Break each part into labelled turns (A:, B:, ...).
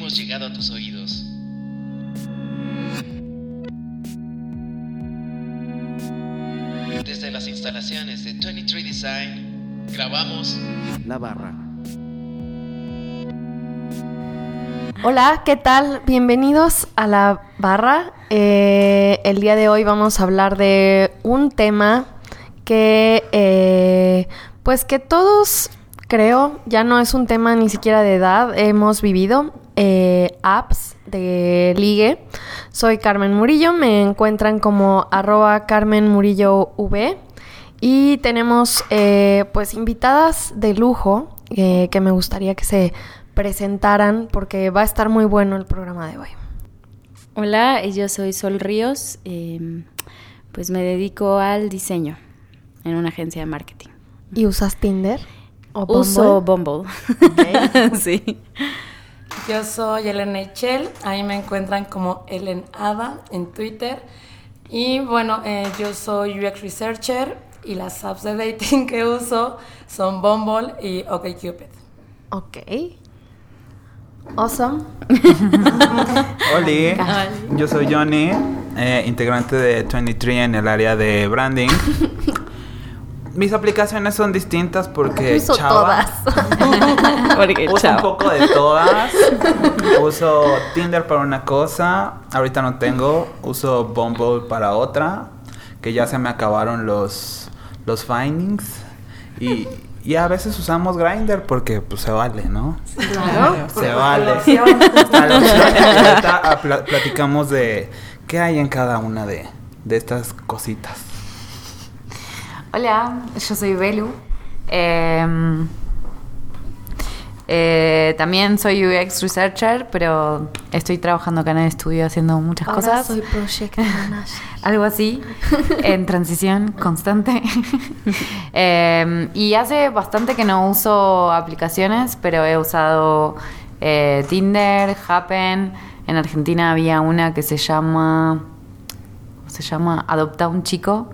A: hemos llegado a tus oídos. Desde las instalaciones de 23 Design, grabamos
B: La Barra.
C: Hola, ¿qué tal? Bienvenidos a la barra. Eh, el día de hoy vamos a hablar de un tema que, eh, pues que todos, creo, ya no es un tema ni siquiera de edad, hemos vivido eh, apps de ligue. Soy Carmen Murillo, me encuentran como arroba Carmen Murillo V y tenemos eh, pues invitadas de lujo eh, que me gustaría que se presentaran porque va a estar muy bueno el programa de hoy.
D: Hola, yo soy Sol Ríos, eh, pues me dedico al diseño en una agencia de marketing.
C: ¿Y usas Tinder? ¿O
D: Uso
C: Bumble?
D: Bumble. sí.
E: Yo soy Elena Echel, ahí me encuentran como Ellen Ada en Twitter. Y bueno, eh, yo soy UX Researcher y las apps de dating que uso son Bumble y OkCupid.
C: Ok. Awesome.
F: Oli, yo soy Johnny, eh, integrante de 23 en el área de branding. Mis aplicaciones son distintas porque
C: Uso
F: chava,
D: Porque
F: uso un poco de todas. Uso Tinder para una cosa, ahorita no tengo. Uso Bumble para otra, que ya se me acabaron los los findings y, y a veces usamos Grindr porque pues se vale, ¿no?
C: Claro.
F: Se vale. Ahorita pla- platicamos de qué hay en cada una de, de estas cositas.
G: Hola, yo soy Belu. Eh, eh, también soy UX Researcher, pero estoy trabajando acá en el estudio haciendo muchas
C: Ahora
G: cosas.
C: soy Project Manager.
G: Algo así, en transición constante. Eh, y hace bastante que no uso aplicaciones, pero he usado eh, Tinder, Happen. En Argentina había una que se llama. ¿Cómo se llama? Adopta un chico.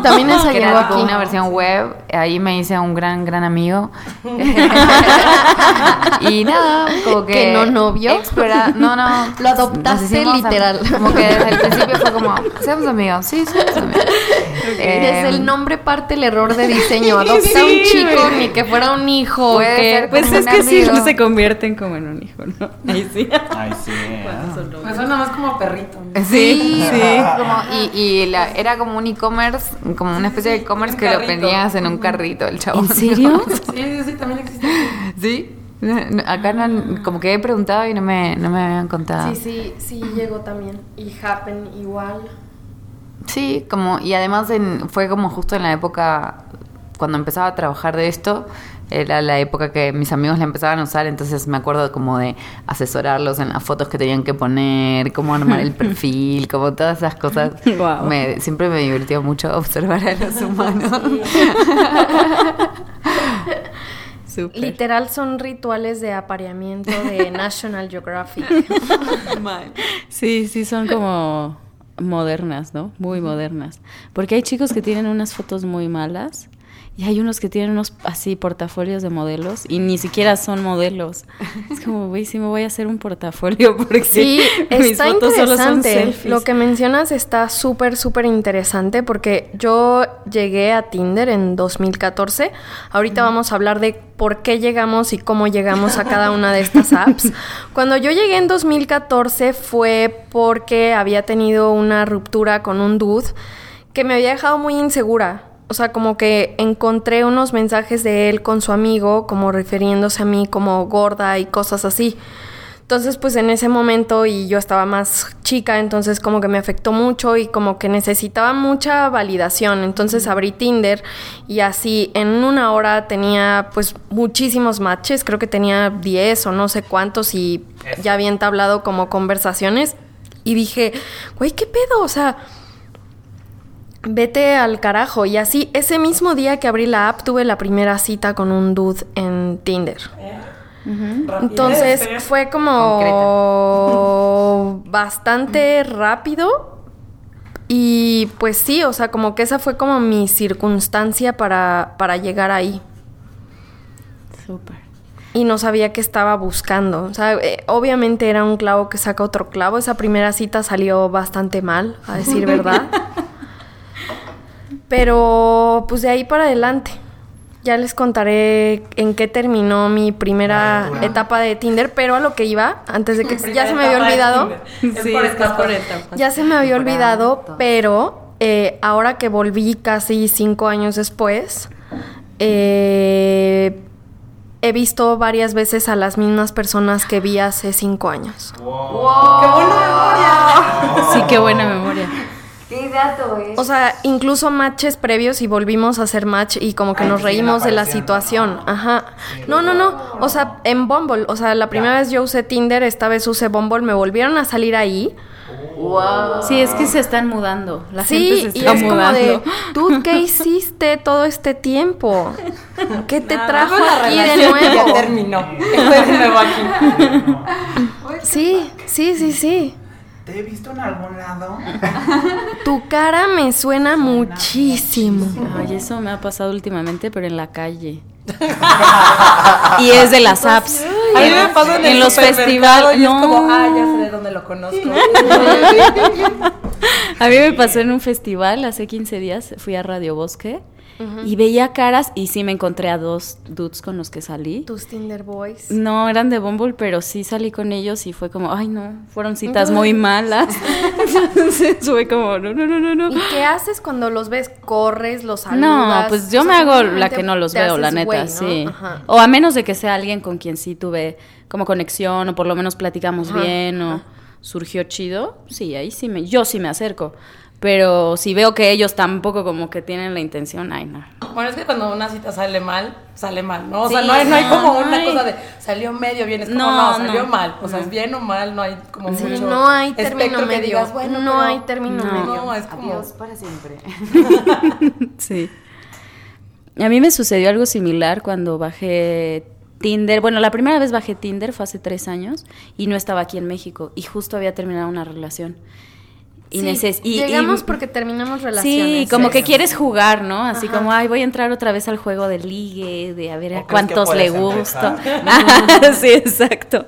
C: También esa
G: que era tipo una versión web. Ahí me hice un gran, gran amigo. y nada, como que.
C: ¿Que no novio?
G: explora- no, no.
C: Lo adoptaste literal.
G: Como que desde el principio fue como, seamos amigos. Sí, seamos amigos.
C: Desde
G: Eh,
C: el nombre parte el error de diseño. Adopta un chico, ni que fuera un hijo.
G: Puede
C: que-
G: ser
D: Pues es que sí, se convierten como en un hijo, ¿no? Ahí sí.
F: Ay, sí.
E: Pues suena más como perrito. ¿no?
G: Sí,
D: Sí.
G: Como- y, y la- era como un e-commerce, como una especie de e-commerce que lo vendías en un carrito, el chavo.
D: ¿En serio?
E: Sí, sí, sí, también existe.
G: ¿Sí? No, Acá no, como que he preguntado y no me, no me habían contado.
C: Sí, sí, sí, llegó también. Y Happen igual.
G: Sí, como, y además en- fue como justo en la época, cuando empezaba a trabajar de esto, era la época que mis amigos la empezaban a usar, entonces me acuerdo como de asesorarlos en las fotos que tenían que poner, cómo armar el perfil, como todas esas cosas. Me- siempre me divirtió mucho observar a los humanos.
C: Literal son rituales de apareamiento de National Geographic.
D: Sí, sí, son como modernas, ¿no? Muy modernas. Porque hay chicos que tienen unas fotos muy malas y hay unos que tienen unos así portafolios de modelos y ni siquiera son modelos. Es como, güey, sí me voy a hacer un portafolio porque
C: Sí,
D: mis fotos solo son
C: interesante.
D: selfies.
C: Lo que mencionas está súper, súper interesante porque yo llegué a Tinder en 2014. Ahorita vamos a hablar de por qué llegamos y cómo llegamos a cada una de estas apps. Cuando yo llegué en 2014 fue porque había tenido una ruptura con un dude que me había dejado muy insegura. O sea, como que encontré unos mensajes de él con su amigo, como refiriéndose a mí como gorda y cosas así. Entonces, pues en ese momento y yo estaba más chica, entonces como que me afectó mucho y como que necesitaba mucha validación. Entonces abrí Tinder y así en una hora tenía pues muchísimos matches, creo que tenía 10 o no sé cuántos y ya había entablado como conversaciones y dije, güey, ¿qué pedo? O sea, vete al carajo. Y así, ese mismo día que abrí la app, tuve la primera cita con un dude en Tinder. Entonces
E: ¿eh?
C: fue como bastante rápido. Y pues sí, o sea, como que esa fue como mi circunstancia para, para llegar ahí.
D: Súper.
C: y no sabía qué estaba buscando. O sea, eh, obviamente era un clavo que saca otro clavo. Esa primera cita salió bastante mal, a decir verdad. Pero pues de ahí para adelante. Ya les contaré en qué terminó mi primera etapa de Tinder, pero a lo que iba, antes de que ya se me había olvidado.
E: Sí, es que es por.
C: Ya se me había olvidado, pero eh, ahora que volví casi cinco años después, eh, he visto varias veces a las mismas personas que vi hace cinco años.
E: ¡Qué buena memoria!
D: Sí, qué buena memoria.
G: ¿Qué dato es?
C: O sea, incluso matches previos y volvimos a hacer match y como que
F: Ay,
C: nos reímos de la situación.
F: ¿no?
C: Ajá. No, no, no. O sea, en Bumble. O sea, la primera vez yo usé Tinder, esta vez usé Bumble. Me volvieron a salir ahí.
G: wow.
D: Sí, es que se están mudando. La
C: sí,
D: gente se
C: y
D: está
C: es como
D: mudando.
C: de, ¿tú qué hiciste todo este tiempo? ¿Qué te trajo aquí de
E: que Ya
C: nuevo?
E: terminó. Estoy de nuevo aquí.
C: Sí, sí, sí, sí.
F: ¿Te he visto en algún lado?
C: Tu cara me suena muchísimo.
D: Ay, eso me ha pasado últimamente, pero en la calle. y es de las apps.
E: A mí me pasa en, el
D: los festivales. No.
E: es como, ah, ya sé de dónde lo conozco.
D: A mí me pasó en un festival hace 15 días, fui a Radio Bosque y veía caras y sí me encontré a dos dudes con los que salí.
C: Tus Tinder Boys.
D: No, eran de Bumble, pero sí salí con ellos y fue como, ay no, fueron citas muy malas. Entonces fue como, no, no, no, no, no.
C: ¿Y qué haces cuando los ves? ¿Corres, los saludas?
D: No, pues yo
C: O sea,
D: me hago la que no los veo, la neta, sí.
C: Ajá.
D: O a menos de que sea alguien con quien sí tuve como conexión o por lo menos platicamos
C: Ajá,
D: bien o surgió chido, sí, ahí sí me, yo sí me acerco. Pero si veo que ellos tampoco como que tienen la intención, ay no.
E: Bueno, es que cuando una cita sale mal, sale mal, ¿no? O sea, no hay, no hay como
D: no
E: una
D: hay.
E: cosa de salió medio bien, es como
D: No,
E: no, salió
D: no.
E: mal. O sea, es bien o mal, no hay como
C: Sí,
E: mucho.
C: no hay término
E: que
C: medio.
E: digas, bueno,
C: no
E: pero-
C: hay término
D: No.
C: medio.
E: No, es como.
G: Adiós para siempre.
D: Sí. A mí me sucedió algo similar cuando bajé Tinder. Bueno, la primera vez bajé Tinder fue hace tres años y no estaba aquí en México y justo había terminado una relación. Y
C: Sí,
D: neces- y- y-
C: llegamos porque terminamos relaciones.
D: Sí, como que
C: Sí.
D: quieres jugar, ¿no? Así
C: Ajá.
D: como, ay, voy a entrar otra vez al juego de ligue, de a ver
F: ¿O
D: a cuántos le gusto.
F: empezar?
D: sí, exacto.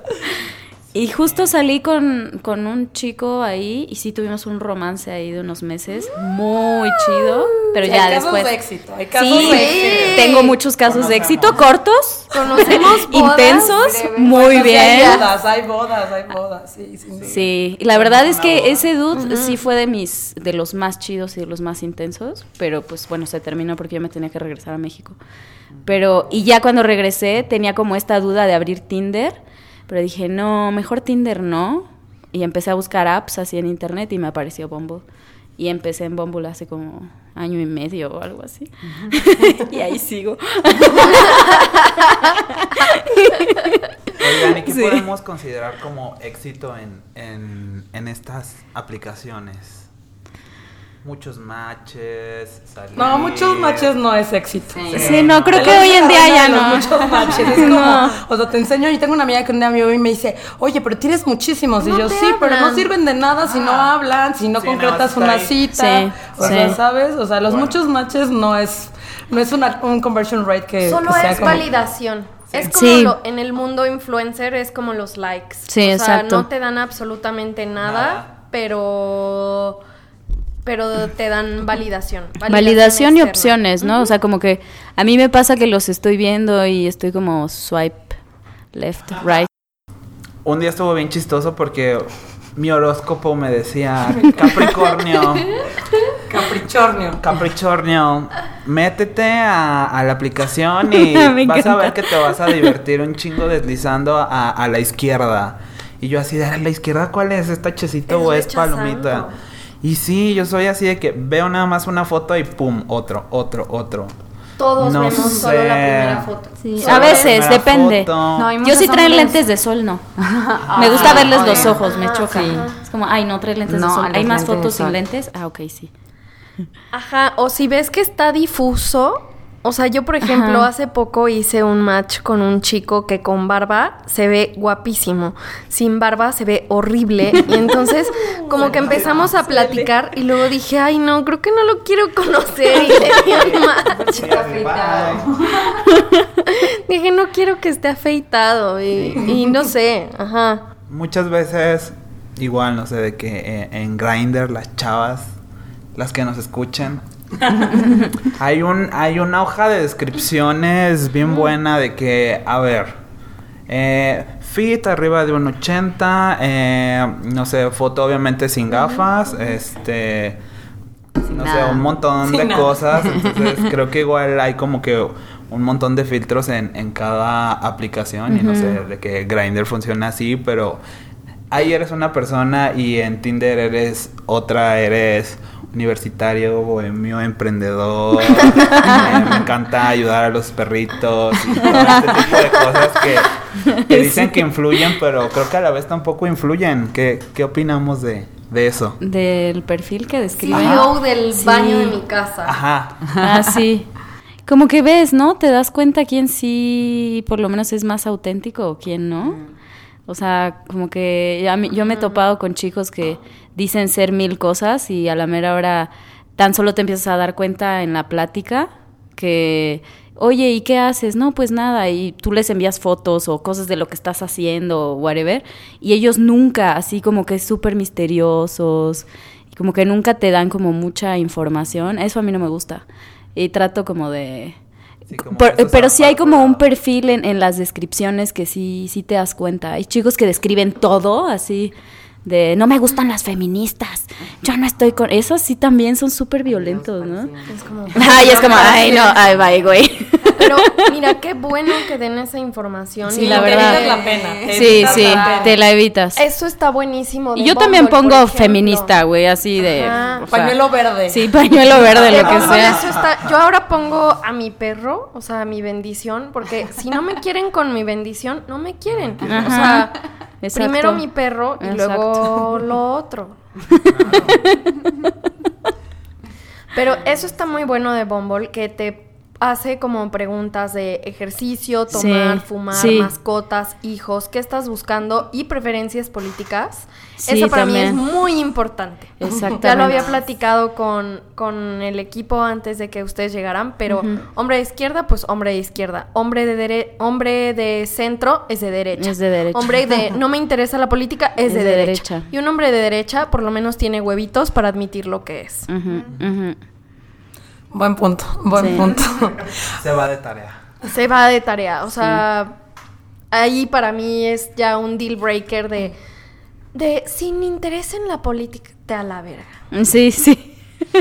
D: Y justo salí con, con un chico ahí y sí tuvimos un romance ahí de unos meses, muy chido, pero
E: Sí,
D: ya
E: hay casos
D: después...
E: de éxito, hay casos
D: Sí,
E: de éxito.
D: tengo muchos casos de éxito, cortos,
C: Conocemos bodas
D: intensos, muy
E: Bueno,
D: bien.
E: hay bodas, hay bodas, hay bodas, sí, sí. sí.
D: Sí, y la verdad es que ese dude sí fue de mis, de los más chidos y de los más intensos, pero pues bueno, se terminó porque yo me tenía que regresar a México. Pero, y ya cuando regresé tenía como esta duda de abrir Tinder, pero dije, no, mejor Tinder no. Y empecé a buscar apps así en internet y me apareció Bumble. Y empecé en Bumble hace como año y medio o algo así. y ahí sigo.
F: Oigan, ¿y qué
D: Sí.
F: podemos considerar como éxito en, en, en estas aplicaciones? Muchos matches, salir.
E: No, muchos matches no es éxito.
G: Sí.
D: Sí, no, creo que hoy en día ya no.
E: Muchos matches. Es como,
D: No.
E: o sea, te enseño. Yo tengo una amiga que un día me vio y me dice, oye, pero tienes muchísimos. Y
C: No
E: yo, sí, pero no sirven de nada si no
F: Ah.
E: hablan, si no
F: Sí,
E: concretas
F: no,
E: una cita.
D: Sí,
E: o sea. ¿sabes? O sea, los
F: Bueno.
E: muchos matches no es, no es una, un conversion rate que.
C: Solo
E: que sea
C: es
E: como-
C: validación. Es como
D: Sí.
C: lo- en el mundo influencer es como los likes.
D: Sí,
C: o sea,
D: exacto.
C: no te dan absolutamente nada,
F: Nada.
C: pero pero te dan validación.
D: Validación y opciones, ¿no? O sea, como que a mí me pasa que los estoy viendo y estoy como swipe left, right.
F: Un día estuvo bien chistoso porque mi horóscopo me decía Capricornio,
E: Caprichornio.
F: Capricornio, métete a, a la aplicación y vas a ver que te vas a divertir un chingo deslizando a, a la izquierda. Y yo así de, ¿a la izquierda cuál es? ¿Es tachecito
C: Es
F: o es
C: rechazando.
F: palomita? Y sí, yo soy así de que veo nada más una foto y pum, otro, otro, otro.
C: Todos
F: No
C: vemos solo la primera foto.
D: Sí,
C: Solo
D: a veces, depende.
G: No,
D: Yo sí traen lentes de sol, no. me gusta verles los ojos, me
C: Ah,
D: choca.
C: sí.
D: Es como, ay, no trae lentes
G: No,
D: de sol. ¿Hay más fotos sin lentes? Ah, ok, sí.
C: Ajá, o si ves que está difuso, O sea, yo por ejemplo
D: Ajá.
C: hace poco hice un match con un chico que con barba se ve guapísimo, sin barba se ve horrible y entonces como que empezamos a platicar y luego dije, ay no, creo que no lo quiero conocer y le di un match. Dije, no quiero que esté afeitado y, y no sé, ajá.
F: Muchas veces, igual, no sé, de que eh, en Grindr las chavas, las que nos escuchan, hay un hay una hoja de descripciones bien buena de que, a ver, eh, fit arriba de un 80, eh, no sé, foto obviamente sin gafas, este,
G: Sin
F: no sé, un montón
E: Sin
F: de
E: nada.
F: cosas. Entonces creo que igual hay como que un montón de filtros en, en cada aplicación y no sé, de que Grindr funciona así, pero ahí eres una persona y en Tinder eres otra, eres universitario, bohemio, emprendedor, eh, me encanta ayudar a los perritos y todo este tipo de cosas que, que dicen que influyen, pero creo que a la vez tampoco influyen. ¿Qué, qué opinamos de, de eso?
D: Del perfil que describe.
C: CEO del
D: Sí.
C: baño de mi casa.
F: Ajá.
D: Ah, sí. Como que ves, ¿no? Te das cuenta quién sí, por lo menos es más auténtico o quién no. O sea, como que a mí- yo me he topado con chicos que dicen ser mil cosas y a la mera hora tan solo te empiezas a dar cuenta en la plática que, oye, ¿y qué haces? No, pues nada, y tú les envías fotos o cosas de lo que estás haciendo o whatever, y ellos nunca, así como que súper misteriosos, y como que nunca te dan como mucha información, eso a mí no me gusta. Y trato como de...
F: Sí, como
D: Por- pero sí hay como un perfil en, en las descripciones que sí, sí te das cuenta. Hay chicos que describen todo así de no me gustan las feministas, yo no estoy con... Esos sí también son súper violentos, ¿no?
C: Es como...
D: Ay, es como, ay, no, ay, bye, güey.
C: Pero mira, qué bueno que den esa información.
D: Sí,
C: y
D: la
E: te
D: verdad.
E: evitas la pena. te
D: Sí, sí,
E: la pena.
D: te la evitas.
C: Eso está buenísimo.
D: Y yo también
C: Bumble,
D: pongo feminista, güey, así de...
C: Ajá.
D: o sea,
E: Pañuelo verde.
D: Sí, pañuelo verde,
C: De
D: lo que
C: Bumble
D: sea.
C: eso está- Yo ahora pongo a mi perro, o sea, a mi bendición, porque si no me quieren con mi bendición, no me quieren. O sea,
D: Exacto.
C: primero mi perro y luego lo otro. Pero eso está muy bueno de Bumble, que te hace como preguntas de ejercicio, tomar,
D: Sí,
C: fumar,
D: sí.
C: mascotas, hijos, qué estás buscando y preferencias políticas.
D: Sí,
C: eso para mí
D: también.
C: es muy importante.
D: Exactamente.
C: Ya lo había platicado con, con el equipo antes de que ustedes llegaran, pero hombre de izquierda, pues hombre de izquierda. Hombre de dere- hombre de centro es de derecha.
D: Es de derecha.
C: Hombre de no me interesa la política es, de,
D: de
C: derecha.
D: derecha.
C: Y un hombre de derecha por lo menos tiene huevitos para admitir lo que es.
D: Ujú, ujú.
E: Buen punto, buen
D: Sí.
E: punto.
F: Se va de tarea.
C: Se va de tarea. O sea, ahí para mí es ya un deal breaker de, de sin interés en la política, te a la verga.
D: Sí, sí.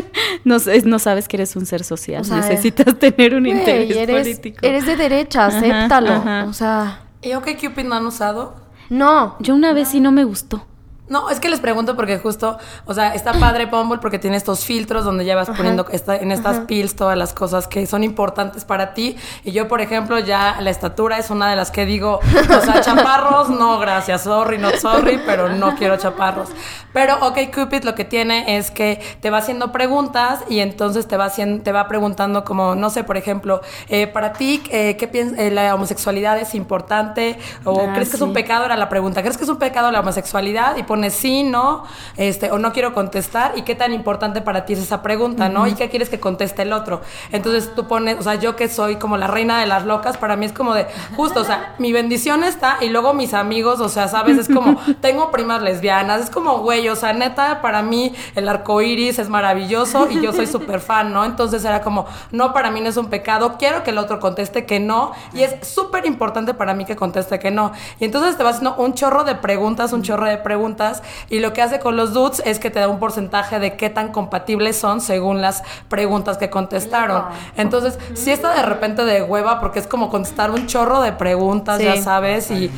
D: No, no sabes que eres un ser social.
C: O sea,
D: Necesitas tener un interés
C: eres,
D: político.
C: eres de derecha,
D: Ajá,
C: acéptalo.
D: ajá.
C: O sea,
E: ¿Y OK Cupid no han usado?
C: no.
D: Yo una vez sí no me gustó.
E: No, es que les pregunto porque justo, o sea, está padre Bumble porque tiene estos filtros donde ya vas poniendo esta- en estas pills todas las cosas que son importantes para ti. Y yo, por ejemplo, ya la estatura es una de las que digo, o sea, chaparros, no, gracias, sorry, not sorry, pero no quiero chaparros. Pero OK Cupid lo que tiene es que te va haciendo preguntas y entonces te va haciendo, te va preguntando como, no sé, por ejemplo, eh, para ti, eh, ¿qué piensas? ¿La homosexualidad es importante? ¿O
D: Ah,
E: crees que es un
D: sí.
E: pecado? Era la pregunta. ¿Crees que es un pecado la homosexualidad? Y pones sí, no, este, o no quiero contestar. ¿Y qué tan importante para ti es esa pregunta, no? ¿Y qué quieres que conteste el otro? Entonces tú pones, o sea, yo que soy como la reina de las locas, para mí es como de, justo, o sea, mi bendición está y luego mis amigos, o sea, sabes, es como, tengo primas lesbianas, es como, güey, o sea, neta, para mí el arco iris es maravilloso y yo soy súper fan, ¿no? Entonces era como, no, para mí no es un pecado, quiero que el otro conteste que no, y es súper importante para mí que conteste que no. Y entonces te va haciendo un chorro de preguntas, un chorro de preguntas, y lo que hace con los dudes es que te da un porcentaje de qué tan compatibles son según las preguntas que contestaron. Entonces, si está de repente de hueva, porque es como contestar un chorro de preguntas,
D: Sí.
E: ya sabes, y...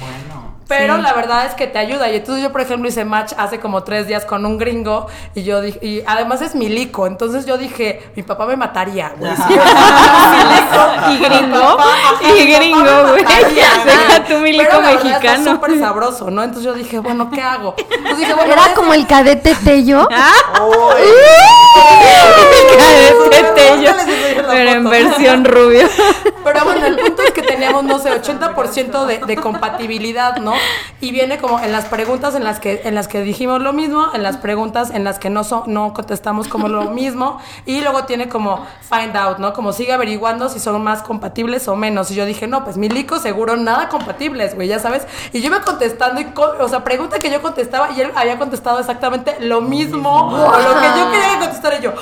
E: Pero
D: Sí.
E: la verdad es que te ayuda. Y entonces yo, por ejemplo, hice match hace como tres días con un gringo y yo dije, y además es milico. Entonces yo dije, mi papá me mataría, güey.
D: Y gringo, y gringo, güey. Deja tu milico
E: Pero la
D: mexicano.
E: Está súper sabroso, ¿no? Entonces yo dije, bueno, ¿qué hago? Entonces dije, bueno,
C: Era como el cadete Tello.
D: Cadete Tello, pero en versión rubio.
E: Pero bueno, el punto es que teníamos, no sé, 80% de, de compatibilidad, ¿no? Y viene como en las preguntas en las que en las que dijimos lo mismo, en las preguntas en las que no so- no contestamos como lo mismo y luego tiene como find out, ¿no? Como sigue averiguando si son más compatibles o menos. Y yo dije, "No, pues mi lico seguro nada compatibles, güey, ya sabes." Y yo iba contestando y o sea, pregunta que yo contestaba y él había contestado exactamente lo mismo o lo que yo quería que contestara y yo.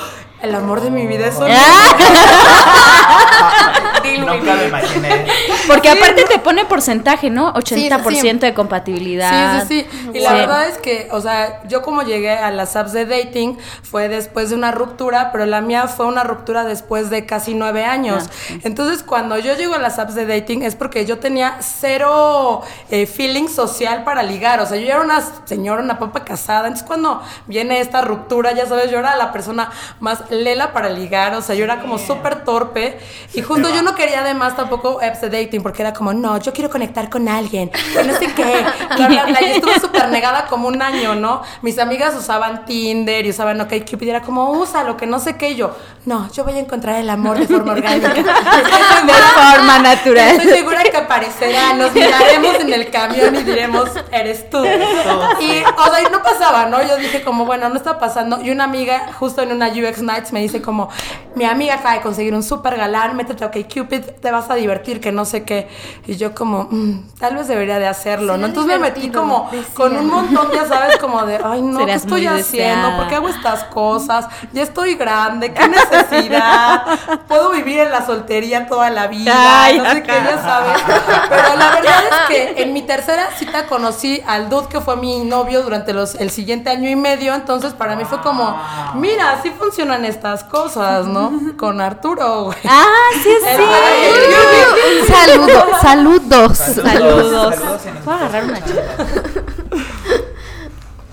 E: El amor de mi vida es un
F: Nunca lo imaginé.
D: Porque aparte te pone porcentaje, ¿no? 80% de compatibilidad.
E: Sí, sí, sí. Y la verdad es que, o sea, yo como llegué a las apps de dating fue después de una ruptura, pero la mía fue una ruptura después de casi nueve años.
D: Ah,
E: Entonces, cuando yo llego a las apps de dating es porque yo tenía cero eh, feeling social para ligar. O sea, yo era una señora, una papa casada. Entonces, cuando viene esta ruptura, ya sabes, yo era la persona más lela para ligar. O sea, yo era como súper torpe. Y justo yo no quería además tampoco apps de dating porque era como, no, yo quiero conectar con alguien. No sé qué. Bla, bla, bla. Y estuve súper negada como un año, ¿no? Mis amigas usaban Tinder y usaban OkCupid y era como, usa lo que no sé qué. Y yo, no, yo voy a encontrar el amor de forma orgánica.
D: De forma natural.
E: Estoy segura que aparecerá, nos miraremos en el camión y diremos, eres tú. Y, o sea, y no pasaba, ¿no? Yo dije como, bueno, no está pasando. Y una amiga, justo en una UX Nights, me dice como, mi amiga acaba de conseguir un súper galán, métete a Te vas a divertir, que no sé qué. Y yo como, "Mm, tal vez debería de hacerlo, ¿no? Entonces me metí como con un montón, ya sabes, como de, ay, no, ¿qué estoy haciendo? ¿Por qué hago estas cosas? Ya estoy grande, ¿qué necesidad? Puedo vivir en la soltería toda la vida,
D: Ay,
E: no sé qué, ya sabes. Pero la verdad es que en mi tercera cita conocí al dude que fue mi novio durante los, el siguiente año y medio, entonces para mí fue como, mira, así funcionan estas cosas, ¿no? Con Arturo, güey.
D: Ah, sí, sí.
C: Saludos.
D: Saludos.
F: Saludos
D: a agarrar una chela.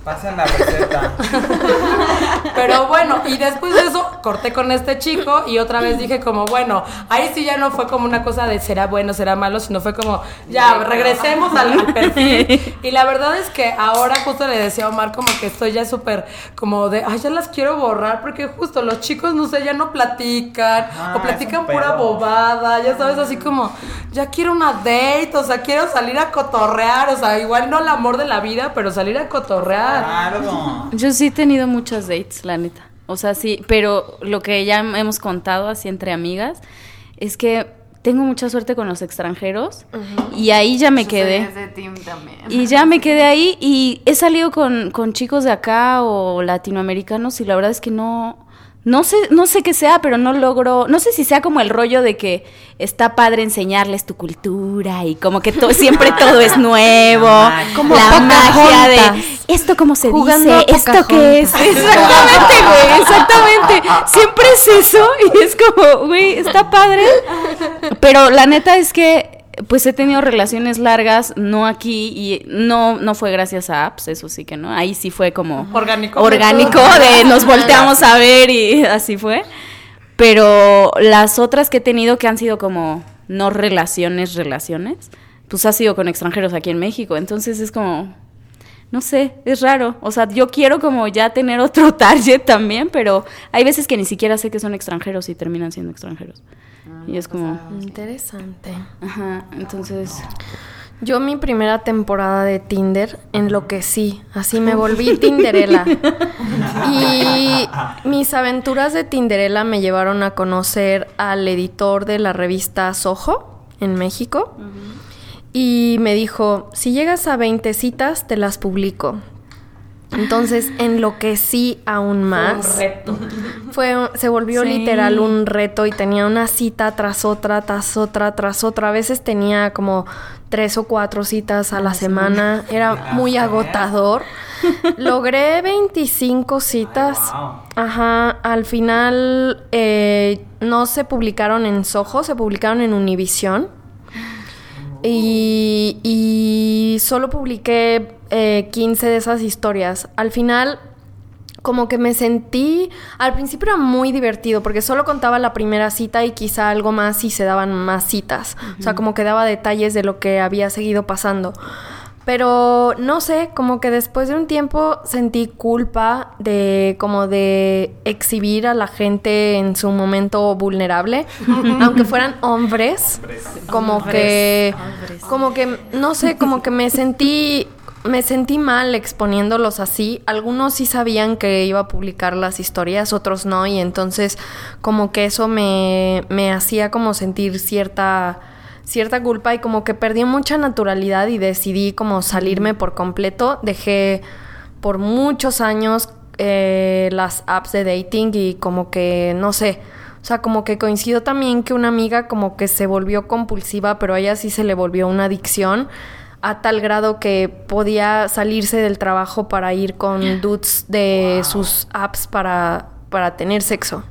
F: Pasen la receta.
E: Pero bueno, y después de eso corté con este chico y otra vez dije como, bueno, ahí sí ya no fue como una cosa de será bueno, será malo, sino fue como, ya, regresemos al, al perfil. Y la verdad es que ahora justo le decía a Omar como que estoy ya súper como de, ay, ya las quiero borrar porque justo los chicos, no sé, ya no platican
F: Ah,
E: o platican pura bobada, ya sabes, así como, ya quiero una date, o sea, quiero salir a cotorrear, o sea, igual no el amor de la vida, pero salir a cotorrear.
F: Claro.
D: Yo sí he tenido muchas dates, la neta. O sea, sí, pero lo que ya hemos contado así entre amigas es que tengo mucha suerte con los extranjeros y ahí ya me
G: Yo soy
D: quedé.
G: ese team también.
D: Y ya me quedé ahí y he salido con, con chicos de acá o latinoamericanos y la verdad es que no, no sé, no sé qué sea, pero no logro, no sé si sea como el rollo de que está padre enseñarles tu cultura y como que to- siempre todo es nuevo,
C: Como
D: la magia de esto cómo se
C: Jugando
D: dice, esto qué es, exactamente, güey, exactamente, siempre es eso y es como, güey, está padre, pero la neta es que pues he tenido relaciones largas, no aquí, y no, no fue gracias a apps, eso sí que no. Ahí sí fue como
E: Orgánico.
D: orgánico, de nos volteamos a ver y así fue. Pero las otras que he tenido que han sido como no relaciones, relaciones, pues ha sido con extranjeros aquí en México. Entonces es como, no sé, es raro. O sea, yo quiero como ya tener otro target también, pero hay veces que ni siquiera sé que son extranjeros y terminan siendo extranjeros. Y es como,
C: Interesante.
D: ajá, entonces...
C: Yo mi primera temporada de Tinder enloquecí, así me volví Tinderela. Y mis aventuras de Tinderela me llevaron a conocer al editor de la revista Soho en México. Y me dijo, si llegas a 20 citas, te las publico. Entonces enloquecí aún más.
E: reto.
C: Fue, se volvió
D: Sí.
C: literal un reto y tenía una cita tras otra, tras otra, tras otra. A veces tenía como tres o cuatro citas a la semana. Era muy agotador. Logré 25 citas.
F: wow.
C: Ajá. Al final eh, no se publicaron en Soho, se publicaron en Univision. Y, y solo publiqué eh, 15 de esas historias. Al final como que me sentí, al principio era muy divertido porque solo contaba la primera cita y quizá algo más y se daban más citas. O sea, como que daba detalles de lo que había seguido pasando. Pero no sé, como que después de un tiempo sentí culpa de como de exhibir a la gente en su momento vulnerable, aunque fueran hombres, como que como que no sé, como que me sentí me sentí mal exponiéndolos así. Algunos sí sabían que iba a publicar las historias, otros no, y entonces como que eso me, me hacía como sentir cierta cierta culpa y como que perdí mucha naturalidad y decidí como salirme por completo. Dejé por muchos años eh, las apps de dating y como que, no sé, o sea, como que coincidió también que una amiga como que se volvió compulsiva, pero a ella sí se le volvió una adicción a tal grado que podía salirse del trabajo para ir con dudes de sus apps para, para tener sexo.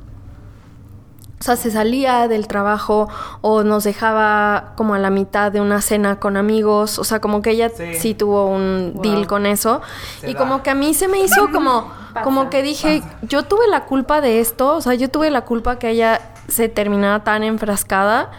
C: O sea, se salía del trabajo o nos dejaba como a la mitad de una cena con amigos. O sea, como que ella sí,
F: Sí.
C: tuvo un deal con eso.
F: Se
C: y
F: da.
C: como que a mí se me hizo como, como que dije, yo tuve la culpa de esto. O sea, yo tuve la culpa que ella se terminara tan enfrascada.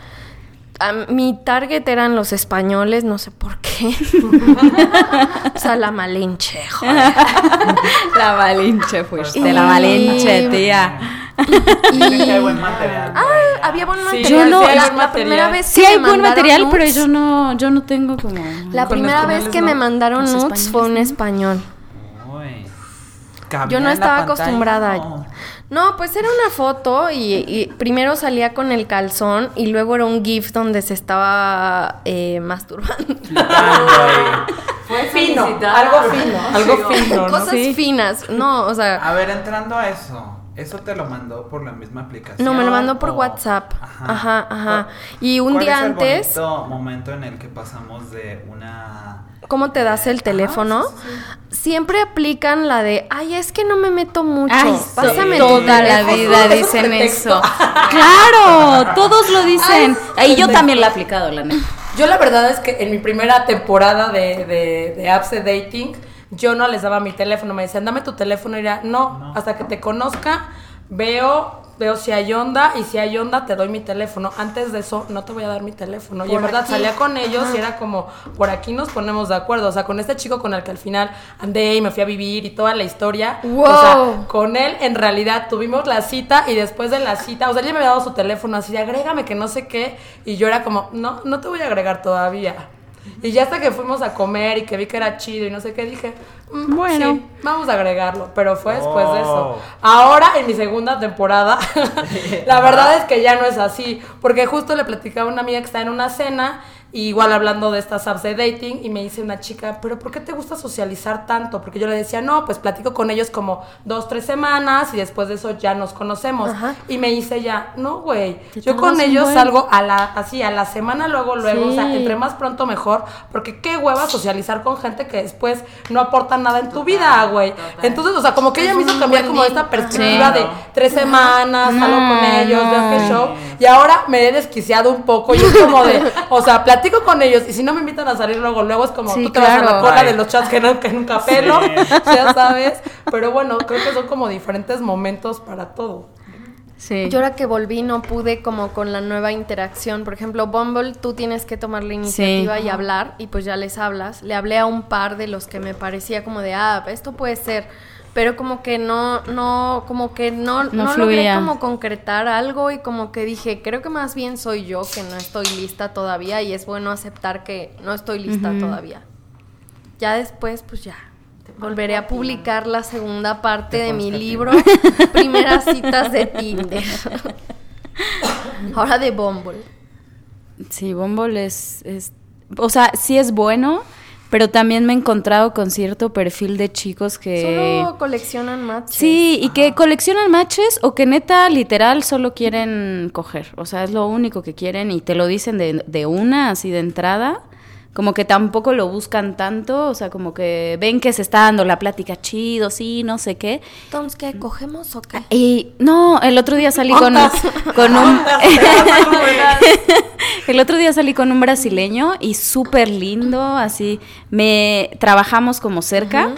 C: A- mi target eran los españoles, no sé por qué. o sea, la malinche, joder.
D: La Malinche fuiste,
C: Y-
D: la Malinche, tía.
F: Que hay
C: Y...
F: buen material.
C: Ah, había buen
E: Sí,
C: material.
D: yo no-
E: sí
C: la
E: buen material.
C: primera vez
D: Sí
C: que
D: hay
C: me
D: buen material, pero yo no, yo no tengo como...
C: La primera vez que
E: ¿no?
C: me mandaron nudes fue un
D: ¿no?
C: español. Yo
F: ¿Cabía
C: no estaba acostumbrada.
F: No.
C: No, pues era una foto y, y primero salía con el calzón y luego era un GIF donde se estaba eh, masturbando.
G: Fue
E: Fino, algo fino, algo fino, ¿no?
C: Cosas
D: Sí.
C: finas. No, o sea,
F: A ver, entrando a eso, ¿eso te lo mandó por la misma aplicación?
C: no, me lo mandó por
F: o-
C: WhatsApp. Ajá, ajá. Y un
F: ¿Cuál
C: día
F: es el
C: antes,
F: momento en el que pasamos de una...
C: ¿cómo te das el teléfono?
F: sí, sí,
C: Siempre aplican la de, ay, es que no me meto mucho.
D: Ay,
C: Pásame tu
D: toda la
C: teléfono".
D: vida dicen eso. Claro, todos lo dicen. Ahí yo también lo he aplicado, la neta.
E: Yo la verdad es que en mi primera temporada de, de, de apps de dating, yo no les daba mi teléfono. Me decían, dame tu teléfono. Y era, no,
F: No.
E: hasta que te conozca, veo, veo si hay onda. Y si hay onda, te doy mi teléfono. Antes de eso, no te voy a dar mi teléfono. y
C: Por
E: en verdad
C: aquí.
E: salía con ellos y era como, por aquí nos ponemos de acuerdo. O sea, con este chico con el que al final andé y me fui a vivir y toda la historia. O
C: Wow.
E: sea, con él en realidad tuvimos la cita y después de la cita, o sea, él ya me había dado su teléfono así de agrégame que no sé qué. Y yo era como, no, no te voy a agregar todavía. Y ya hasta que fuimos a comer y que vi que era chido y no sé qué, dije, "Mm,
D: Bueno.
E: sí, vamos a agregarlo. Pero fue después de eso.
F: Oh.
E: Ahora, en mi segunda temporada, la verdad es que ya no es así. Porque justo le platicaba a una amiga que está en una cena, y igual hablando de estas apps de dating, y me dice una chica, ¿pero por qué te gusta socializar tanto? Porque yo le decía, no, pues platico con ellos como dos, tres semanas, y después de eso ya nos conocemos.
C: Ajá.
E: Y me dice ya, no, güey, yo con ellos
D: buen.
E: salgo a la, así, a la semana, luego, luego, o sea, entre más pronto mejor, porque qué hueva socializar con gente que después no aporta nada en tu vida, güey. Entonces, o sea, como que ella me hizo cambiar como esta perspectiva
D: Sí.
E: de tres semanas, salgo con
D: No,
E: ellos, veo qué
D: no.
E: show, y ahora me he desquiciado un poco y es como de, o sea, platico con ellos y si no me invitan a salir luego, luego es como
D: Sí,
E: tú te vas a la cola
F: Ay.
E: de los chats que, no, que nunca pelo, ya sabes, pero bueno, creo que son como diferentes momentos para todo.
D: Sí.
C: Yo ahora que volví no pude como con la nueva interacción. Por ejemplo, Bumble, tú tienes que tomar la iniciativa y hablar y pues ya les hablas. Le hablé a un par de los que me parecía como de, ah, esto puede ser. Pero como que no, no, como que no,
D: No
C: no, logré como concretar algo y como que dije, creo que más bien soy yo que no estoy lista todavía y es bueno aceptar que no estoy lista
D: Ujú.
C: todavía. Ya después, pues ya. Volveré a publicar la segunda parte de mi libro, Primeras citas de Tinder. Ahora de Bumble.
D: Sí, Bumble es, es- O sea, sí es bueno, pero también me he encontrado con cierto perfil de chicos que...
C: Solo coleccionan matches.
D: Sí, y que coleccionan matches o que neta, literal, solo quieren coger. O sea, es lo único que quieren y te lo dicen de, de una, así de entrada. Como que tampoco lo buscan tanto, o sea, como que ven que se está dando la plática chido, sí, no sé qué.
C: Entonces, ¿qué? ¿Cogemos o qué?
D: Y no, el otro día salí con, con un... el otro día salí con un brasileño y súper lindo, así, me trabajamos como cerca.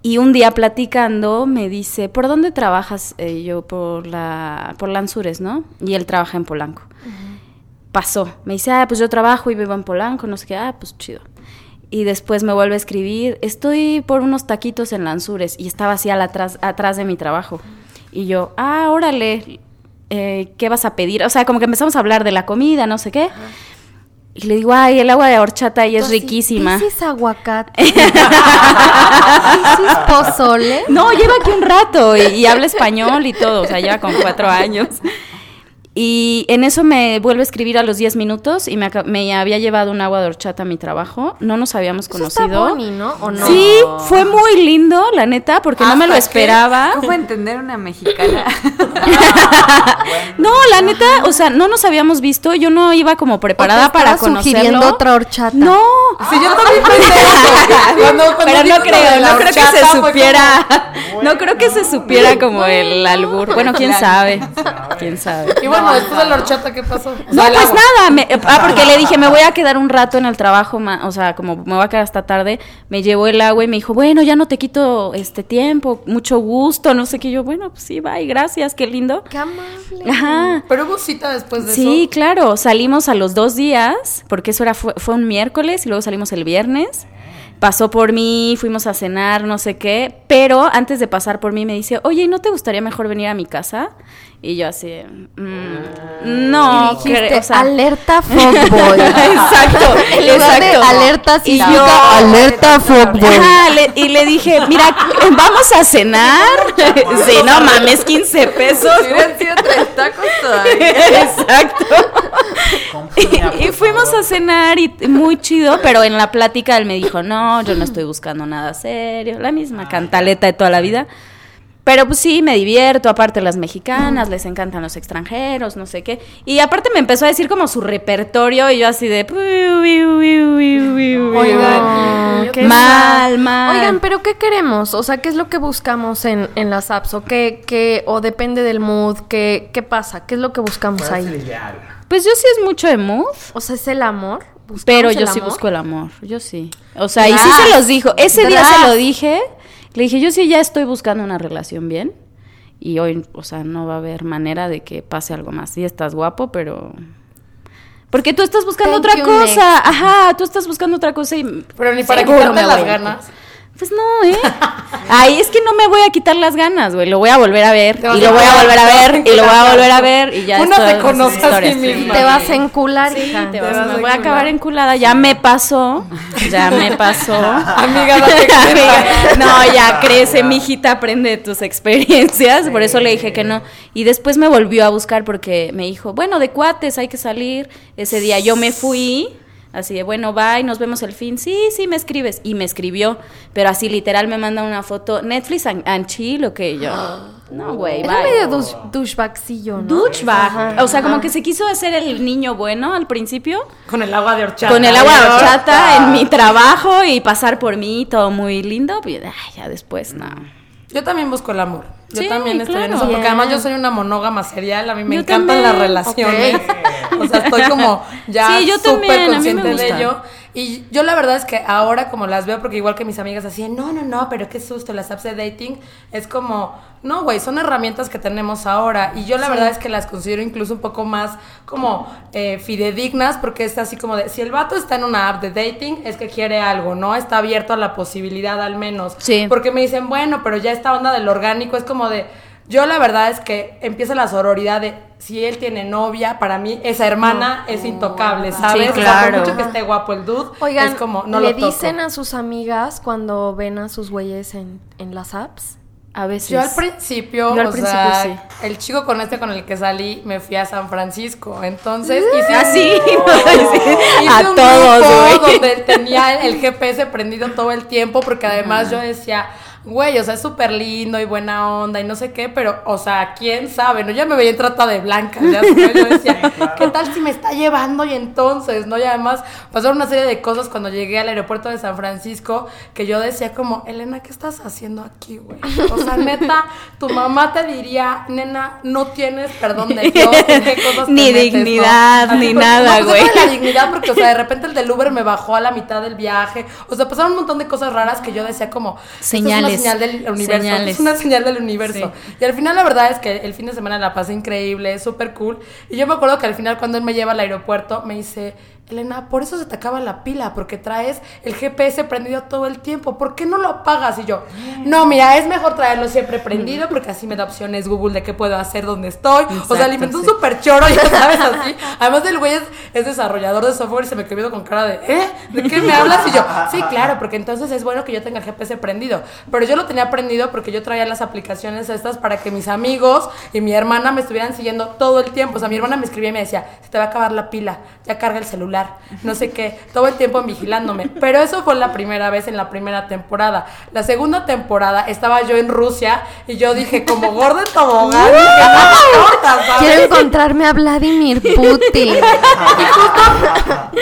D: Y un día platicando me dice, ¿por dónde trabajas? Eh, yo por la por Lanzures, ¿no? Y él trabaja en Polanco. Pasó. Me dice, ah, pues yo trabajo y vivo en Polanco, no sé qué. Ah, pues chido. Y después me vuelve a escribir, estoy por unos taquitos en Lanzures. Y estaba así al atrás, atrás de mi trabajo. Y yo, ah, órale, eh, ¿qué vas a pedir? O sea, como que empezamos a hablar de la comida, no sé qué. Y le digo, ay, el agua de horchata ahí es riquísima.
C: ¿This is aguacate? ¿This is pozole?
D: No, lleva aquí un rato y, y habla español y todo, o sea, lleva como cuatro años. Y en eso me vuelve a escribir a los 10 minutos y me, había llevado un agua de horchata a mi trabajo. No nos habíamos
C: Eso está
D: conocido.
C: boni, ¿no? ¿O no?
D: Sí, fue muy lindo, la neta, porque no me lo esperaba.
G: ¿Cómo entender una mexicana?
D: No, la neta, o sea, no nos habíamos visto. Yo no iba como preparada
C: ¿O te
D: para
C: sugiriendo
D: conocerlo.
C: otra horchata?
D: No.
E: Sí, yo también pensé eso. Cuando, cuando
D: Pero no creo, no creo que se supiera. No creo que se supiera como el albur. Bueno, quién sabe. Quién sabe.
E: como- Y bueno, después de la horchata, ¿qué pasó? O
D: No,
E: sea,
D: pues nada, me- ah, porque le dije, me voy a quedar un rato en el trabajo, ma- o sea, como me voy a quedar hasta tarde, me llevó el agua y me dijo, bueno, ya no te quito este tiempo, mucho gusto, no sé qué, yo, bueno, pues sí, bye, gracias, qué lindo.
C: Qué amable.
D: Ajá.
E: Pero hubo cita después de
D: Sí,
E: eso.
D: claro, salimos a los dos días, porque eso era, fue, fue un miércoles y luego salimos el viernes. Pasó por mí, fuimos a cenar, no sé qué, pero antes de pasar por mí me dice, oye, ¿y no te gustaría mejor venir a mi casa? Y yo así, mm, no,
C: Y dijiste,
D: o sea,
C: alerta fuckboy.
D: exacto,
C: En lugar de
D: exacto.
C: alerta
D: Y yo-
C: alerta fuckboy.
D: Le- y le dije, mira, vamos a cenar. Sí, no mames, 15 pesos.
G: Hubieran sido tres tacos todavía.
D: Exacto. Y, y fuimos a cenar y muy chido, pero en la plática él me dijo, no, yo no estoy buscando nada serio, la misma cantaleta de toda la vida. Pero pues sí, me divierto, aparte las mexicanas, les encantan los extranjeros, no sé qué. Y aparte me empezó a decir como su repertorio y yo así de...
C: Oigan, qué
D: mal, mal.
C: Oigan, pero ¿qué queremos? O sea, ¿qué es lo que buscamos en, en las apps? ¿O qué, qué- o depende del mood? ¿Qué, ¿Qué pasa? ¿Qué es lo que buscamos
F: ¿Cuál es el
C: ahí?
D: Pues yo sí es mucho de mood.
C: O sea, ¿es el amor? ¿Buscamos
D: Pero
C: el
D: yo sí
C: amor?
D: busco el amor, yo sí. O sea, y sí se los dijo. Ese día se lo dije. Le dije, yo sí ya estoy buscando una relación bien. Y hoy, o sea, no va a haber manera de que pase algo más. Sí estás guapo, pero... Porque tú estás buscando
C: Thank
D: otra cosa.
C: next.
D: Ajá, tú estás buscando otra cosa y...
E: Pero ni para quitarte
D: me
E: las ganas.
D: Pues no, ¿eh? Ay, es que no me voy a quitar las ganas, güey. Lo voy a volver a ver.
E: Te
D: Y
E: a
D: lo voy a volver a ver. Y lo voy a volver a ver. Y ya
E: Una
D: esto
E: se
D: es
E: conoce a sí
D: historia.
E: misma.
C: Te vas a encular,
D: Sí,
C: hija.
D: te
E: Te
D: vas-
E: vas
D: me
E: a
D: voy a acabar enculada. Ya me pasó. Ya me pasó.
E: Amiga, date
D: no, ya crece, mi hijita, aprende de tus experiencias. Por eso le dije que no. Y después me volvió a buscar porque me dijo, bueno, de cuates hay que salir. Ese día yo me fui. Así de, bueno, bye, nos vemos el fin. Sí, sí, me escribes. Y me escribió. Pero así literal me manda una foto. Netflix and, and chill, o que yo. No, güey,
C: Era medio douche- douchebagcillo, ¿no?
D: Douchebag. O sea, como que se quiso hacer el niño bueno al principio.
E: Con el agua de horchata.
D: Con el agua de horchata en mi trabajo y pasar por mí, todo muy lindo. Y, ay, ya después, no.
E: Yo también busco el amor. Yo
D: Sí,
E: también estoy en eso. Porque además yo soy una monógama serial. A mí me
D: Yo
E: encantan
D: también.
E: las relaciones. O sea, estoy como ya
D: Sí,
E: súper
D: me
E: consciente de ello. Y yo la verdad es que ahora como las veo, porque igual que mis amigas así, no, no, no, pero qué susto, las apps de dating, es como, no, güey, son herramientas que tenemos ahora. Y yo la verdad es que las considero incluso un poco más como eh, fidedignas, porque es así como de, si el vato está en una app de dating, es que quiere algo, ¿no? Está abierto a la posibilidad al menos.
D: Sí.
E: Porque me dicen, bueno, pero ya esta onda del orgánico es como de. Yo la verdad es que empieza la sororidad de si él tiene novia, para mí esa hermana es intocable, ¿sabes? O sea,
D: claro.
E: por mucho que esté guapo el dude,
C: Oigan,
E: es como no
C: ¿le
E: lo
C: dicen a sus amigas cuando ven a sus güeyes en, en las apps?
D: A veces.
E: Yo al principio,
D: Yo al
E: o
D: principio,
E: sea,
D: sí.
E: el chico con este con el que salí me fui a San Francisco, entonces hice
D: Ah,
E: un-
D: sí,
E: Hice
D: a
E: un
D: todos,
E: grupo donde tenía el GPS prendido todo el tiempo porque además yo decía, güey, o sea, es súper lindo y buena onda y no sé qué, pero, o sea, quién sabe, ¿no? Ya me veía en trata de blanca, ya yo decía, ¿qué tal si me está llevando? Y entonces, ¿no? Y además pasaron una serie de cosas cuando llegué al aeropuerto de San Francisco que yo decía como, Elena, ¿qué estás haciendo aquí, güey? O sea, neta, tu mamá te diría, nena, no tienes perdón de Dios, ¿en qué cosas te
D: Ni
E: metes, no?"
D: dignidad, ni nada,
E: no, pues,
D: güey.
E: de la dignidad porque, o sea, de repente el del Uber me bajó a la mitad del viaje. O sea, pasaron un montón de cosas raras que yo decía como...
D: Señales.
E: Esto es una señal del universo.
D: Señales.
E: Es una señal del universo. Y al final la verdad es que el fin de semana la pasé increíble, súper cool. Y yo me acuerdo que al final cuando él me lleva al aeropuerto me dice... Elena, por eso se te acaba la pila, porque traes el GPS prendido todo el tiempo. ¿Por qué no lo apagas? Y yo, no, mira, es mejor traerlo siempre prendido porque así me da opciones Google de qué puedo hacer, dónde estoy. o sea, le inventó un
D: sí.
E: súper choro, ya sabes, así. Además, el güey es, es desarrollador de software y se me quedó con cara de, ¿eh? ¿De qué me hablas? Y yo, sí, claro, porque entonces es bueno que yo tenga el GPS prendido. Pero yo lo tenía prendido porque yo traía las aplicaciones estas para que mis amigos y mi hermana me estuvieran siguiendo todo el tiempo. O sea, mi hermana me escribía y me decía, se te va a acabar la pila, ya carga el celular, no sé qué, todo el tiempo vigilándome. Pero eso fue la primera vez en la primera temporada. La segunda temporada estaba yo en Rusia y yo dije, como gordo en tobogán, dije, no me importa, ¿sabes?
C: Quiero encontrarme a Vladimir Putin.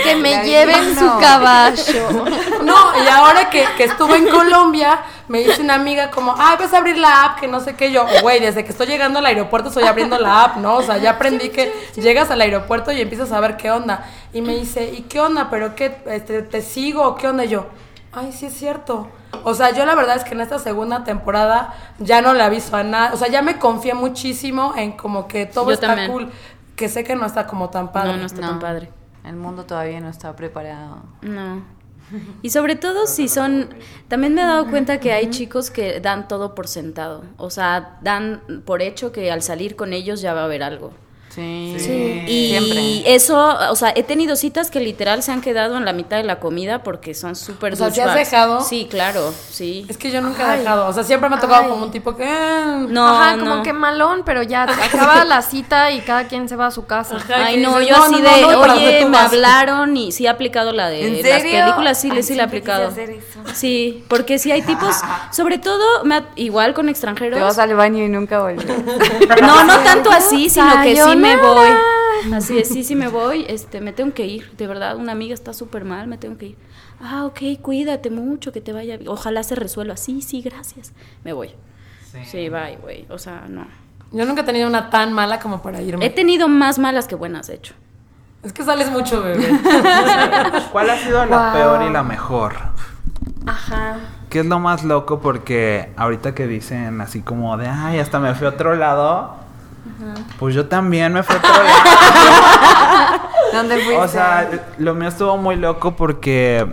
C: que me lleve en su
G: No.
C: caballo.
E: No, y ahora que, que estuve en Colombia, me dice una amiga como, ay, vas a abrir la app, que no sé qué. Yo, güey, desde que estoy llegando al aeropuerto estoy abriendo la app, ¿no? O sea, ya aprendí que llegas al aeropuerto y empiezas a ver qué onda. Y me dice, ¿y qué onda? ¿Pero qué? Este, ¿Te sigo qué onda? Y yo, ay, sí es cierto. O sea, yo la verdad es que en esta segunda temporada ya no le aviso a nada. O sea, ya me confié muchísimo en como que todo
D: Yo
E: está
D: también.
E: cool. Que sé que no está como tan padre.
D: No, no está
G: No.
D: tan padre.
G: El mundo todavía no está preparado.
D: No. Y sobre todo si son, también me he dado cuenta que hay chicos que dan todo por sentado, o sea, dan por hecho que al salir con ellos ya va a haber algo.
G: Sí.
D: Y
G: Siempre.
D: eso, o sea, he tenido citas que literal se han quedado en la mitad de la comida porque son súper
E: O sea, ¿te has dejado?
D: Sí, claro, sí.
E: Es que yo nunca he dejado. O sea, siempre me ha tocado
C: Ay.
E: como un tipo que. eh,
D: No,
C: Ajá,
D: no.
C: como que malón, pero ya acaba la cita y cada quien se va a su casa.
E: Ajá,
D: Ay, no,
E: dices,
D: yo
E: no,
D: así
E: no,
D: de,
E: no, no, para
D: oye, me
E: vas".
D: hablaron y sí he aplicado la de
G: ¿En
D: las
G: serio?
D: películas, sí,
G: Ay,
D: sí la he aplicado.
G: hacer eso.
D: Sí, porque si hay tipos, sobre todo, me ha- igual con extranjeros.
G: Te vas al baño y nunca vuelves.
D: No, no tanto así, sino que sí me voy. Así es, sí, sí me voy, este, me tengo que ir, de verdad, una amiga está súper mal, me tengo que ir. Ah, ok, cuídate mucho, que te vaya bien. Ojalá se resuelva. Sí, sí, gracias. Me voy. Sí, bye, güey. O sea, no.
E: Yo nunca he tenido una tan mala como para irme.
D: He tenido más malas que buenas, de hecho.
E: Es que sales mucho, bebé.
F: ¿Cuál ha sido la
C: Wow.
F: peor y la mejor?
C: Ajá.
F: ¿Qué es lo más loco? Porque ahorita que dicen así como de, ay, hasta me fui a otro lado. Pues yo también me fui a.
G: ¿Dónde fuiste?
F: o sea, lo mío estuvo muy loco porque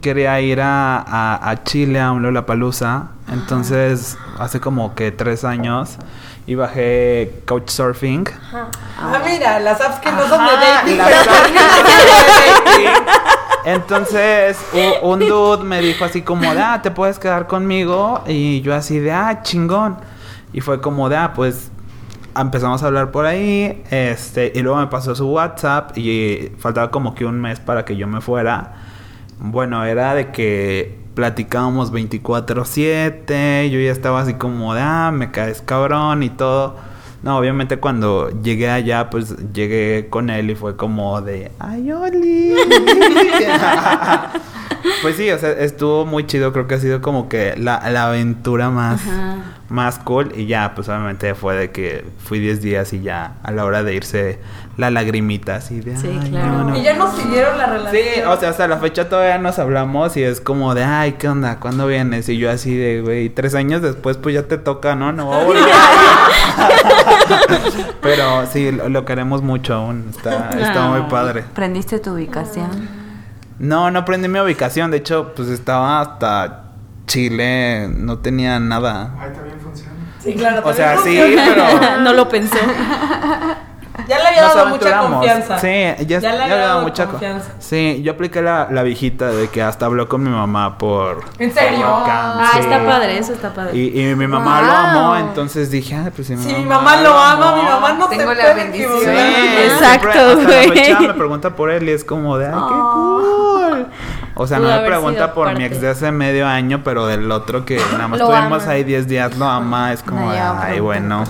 F: quería ir a, a, a Chile, a un Lollapalooza. Entonces, hace como que tres años. Y bajé Couchsurfing.
E: ah, mira, las apps que no son de dating.
F: las apps que no
E: son de
F: dating. Entonces, un dude me dijo así como ah, te puedes quedar conmigo. Y yo así de, ah, chingón. Y fue como ah, pues empezamos a hablar por ahí. Este, y luego me pasó su WhatsApp. Y faltaba como que un mes para que yo me fuera. Bueno, era de que platicábamos 24/7. Yo ya estaba así como de, ah, me caes cabrón y todo. No, obviamente cuando llegué allá, pues llegué con él y fue como de, ay, Oli. pues sí, o sea, estuvo muy chido. Creo que ha sido como que la, la aventura más,
D: Ajá.
F: más cool. Y ya, pues obviamente fue de que fui 10 días y ya a la hora de irse, la lagrimita así de,
D: Sí,
F: "Ay,
D: claro.
F: no, no".
E: Y ya nos siguieron la relación.
F: Sí, o sea, hasta la fecha todavía nos hablamos y es como de, ay, ¿qué onda? ¿Cuándo vienes? Y yo así de, güey, tres años después pues ya te toca, ¿no? No voy a volver. Pero sí, lo, lo queremos mucho aún, está, está muy
D: Ay.
F: padre.
G: ¿Prendiste tu ubicación?
F: No, no aprendí mi ubicación, de hecho, pues estaba hasta Chile, no tenía nada.
B: Ahí también funciona.
E: Sí, claro.
F: O sea, sí, pero...
D: no lo pensó.
E: Ya le había
F: Nos
E: dado mucha confianza.
F: Sí, ya,
E: Ya le
F: ya
E: había dado
F: mucha co-
E: confianza.
F: Sí, yo apliqué la, la viejita de que hasta habló con mi mamá por...
E: ¿En serio?
F: por
D: Ah,
F: sí.
D: está padre, eso está padre.
F: Y, y mi mamá lo
C: Wow.
F: amó, entonces dije, ah, pues si
E: Sí, mi mamá lo ama, mi mamá no
G: Tengo
E: te
G: la
E: puede
G: bendición.
F: Sí,
D: Exacto,
F: siempre hasta la
D: güey.
F: me pregunta por él y es como de, ay, qué cool. O sea,
D: Pudo
F: no me pregunta por mi
D: parte.
F: ex de hace medio año, pero del otro que nada más
C: Lo
F: tuvimos
C: ama.
F: ahí 10 días, lo ama, es como,
G: No,
F: de, ay, bueno.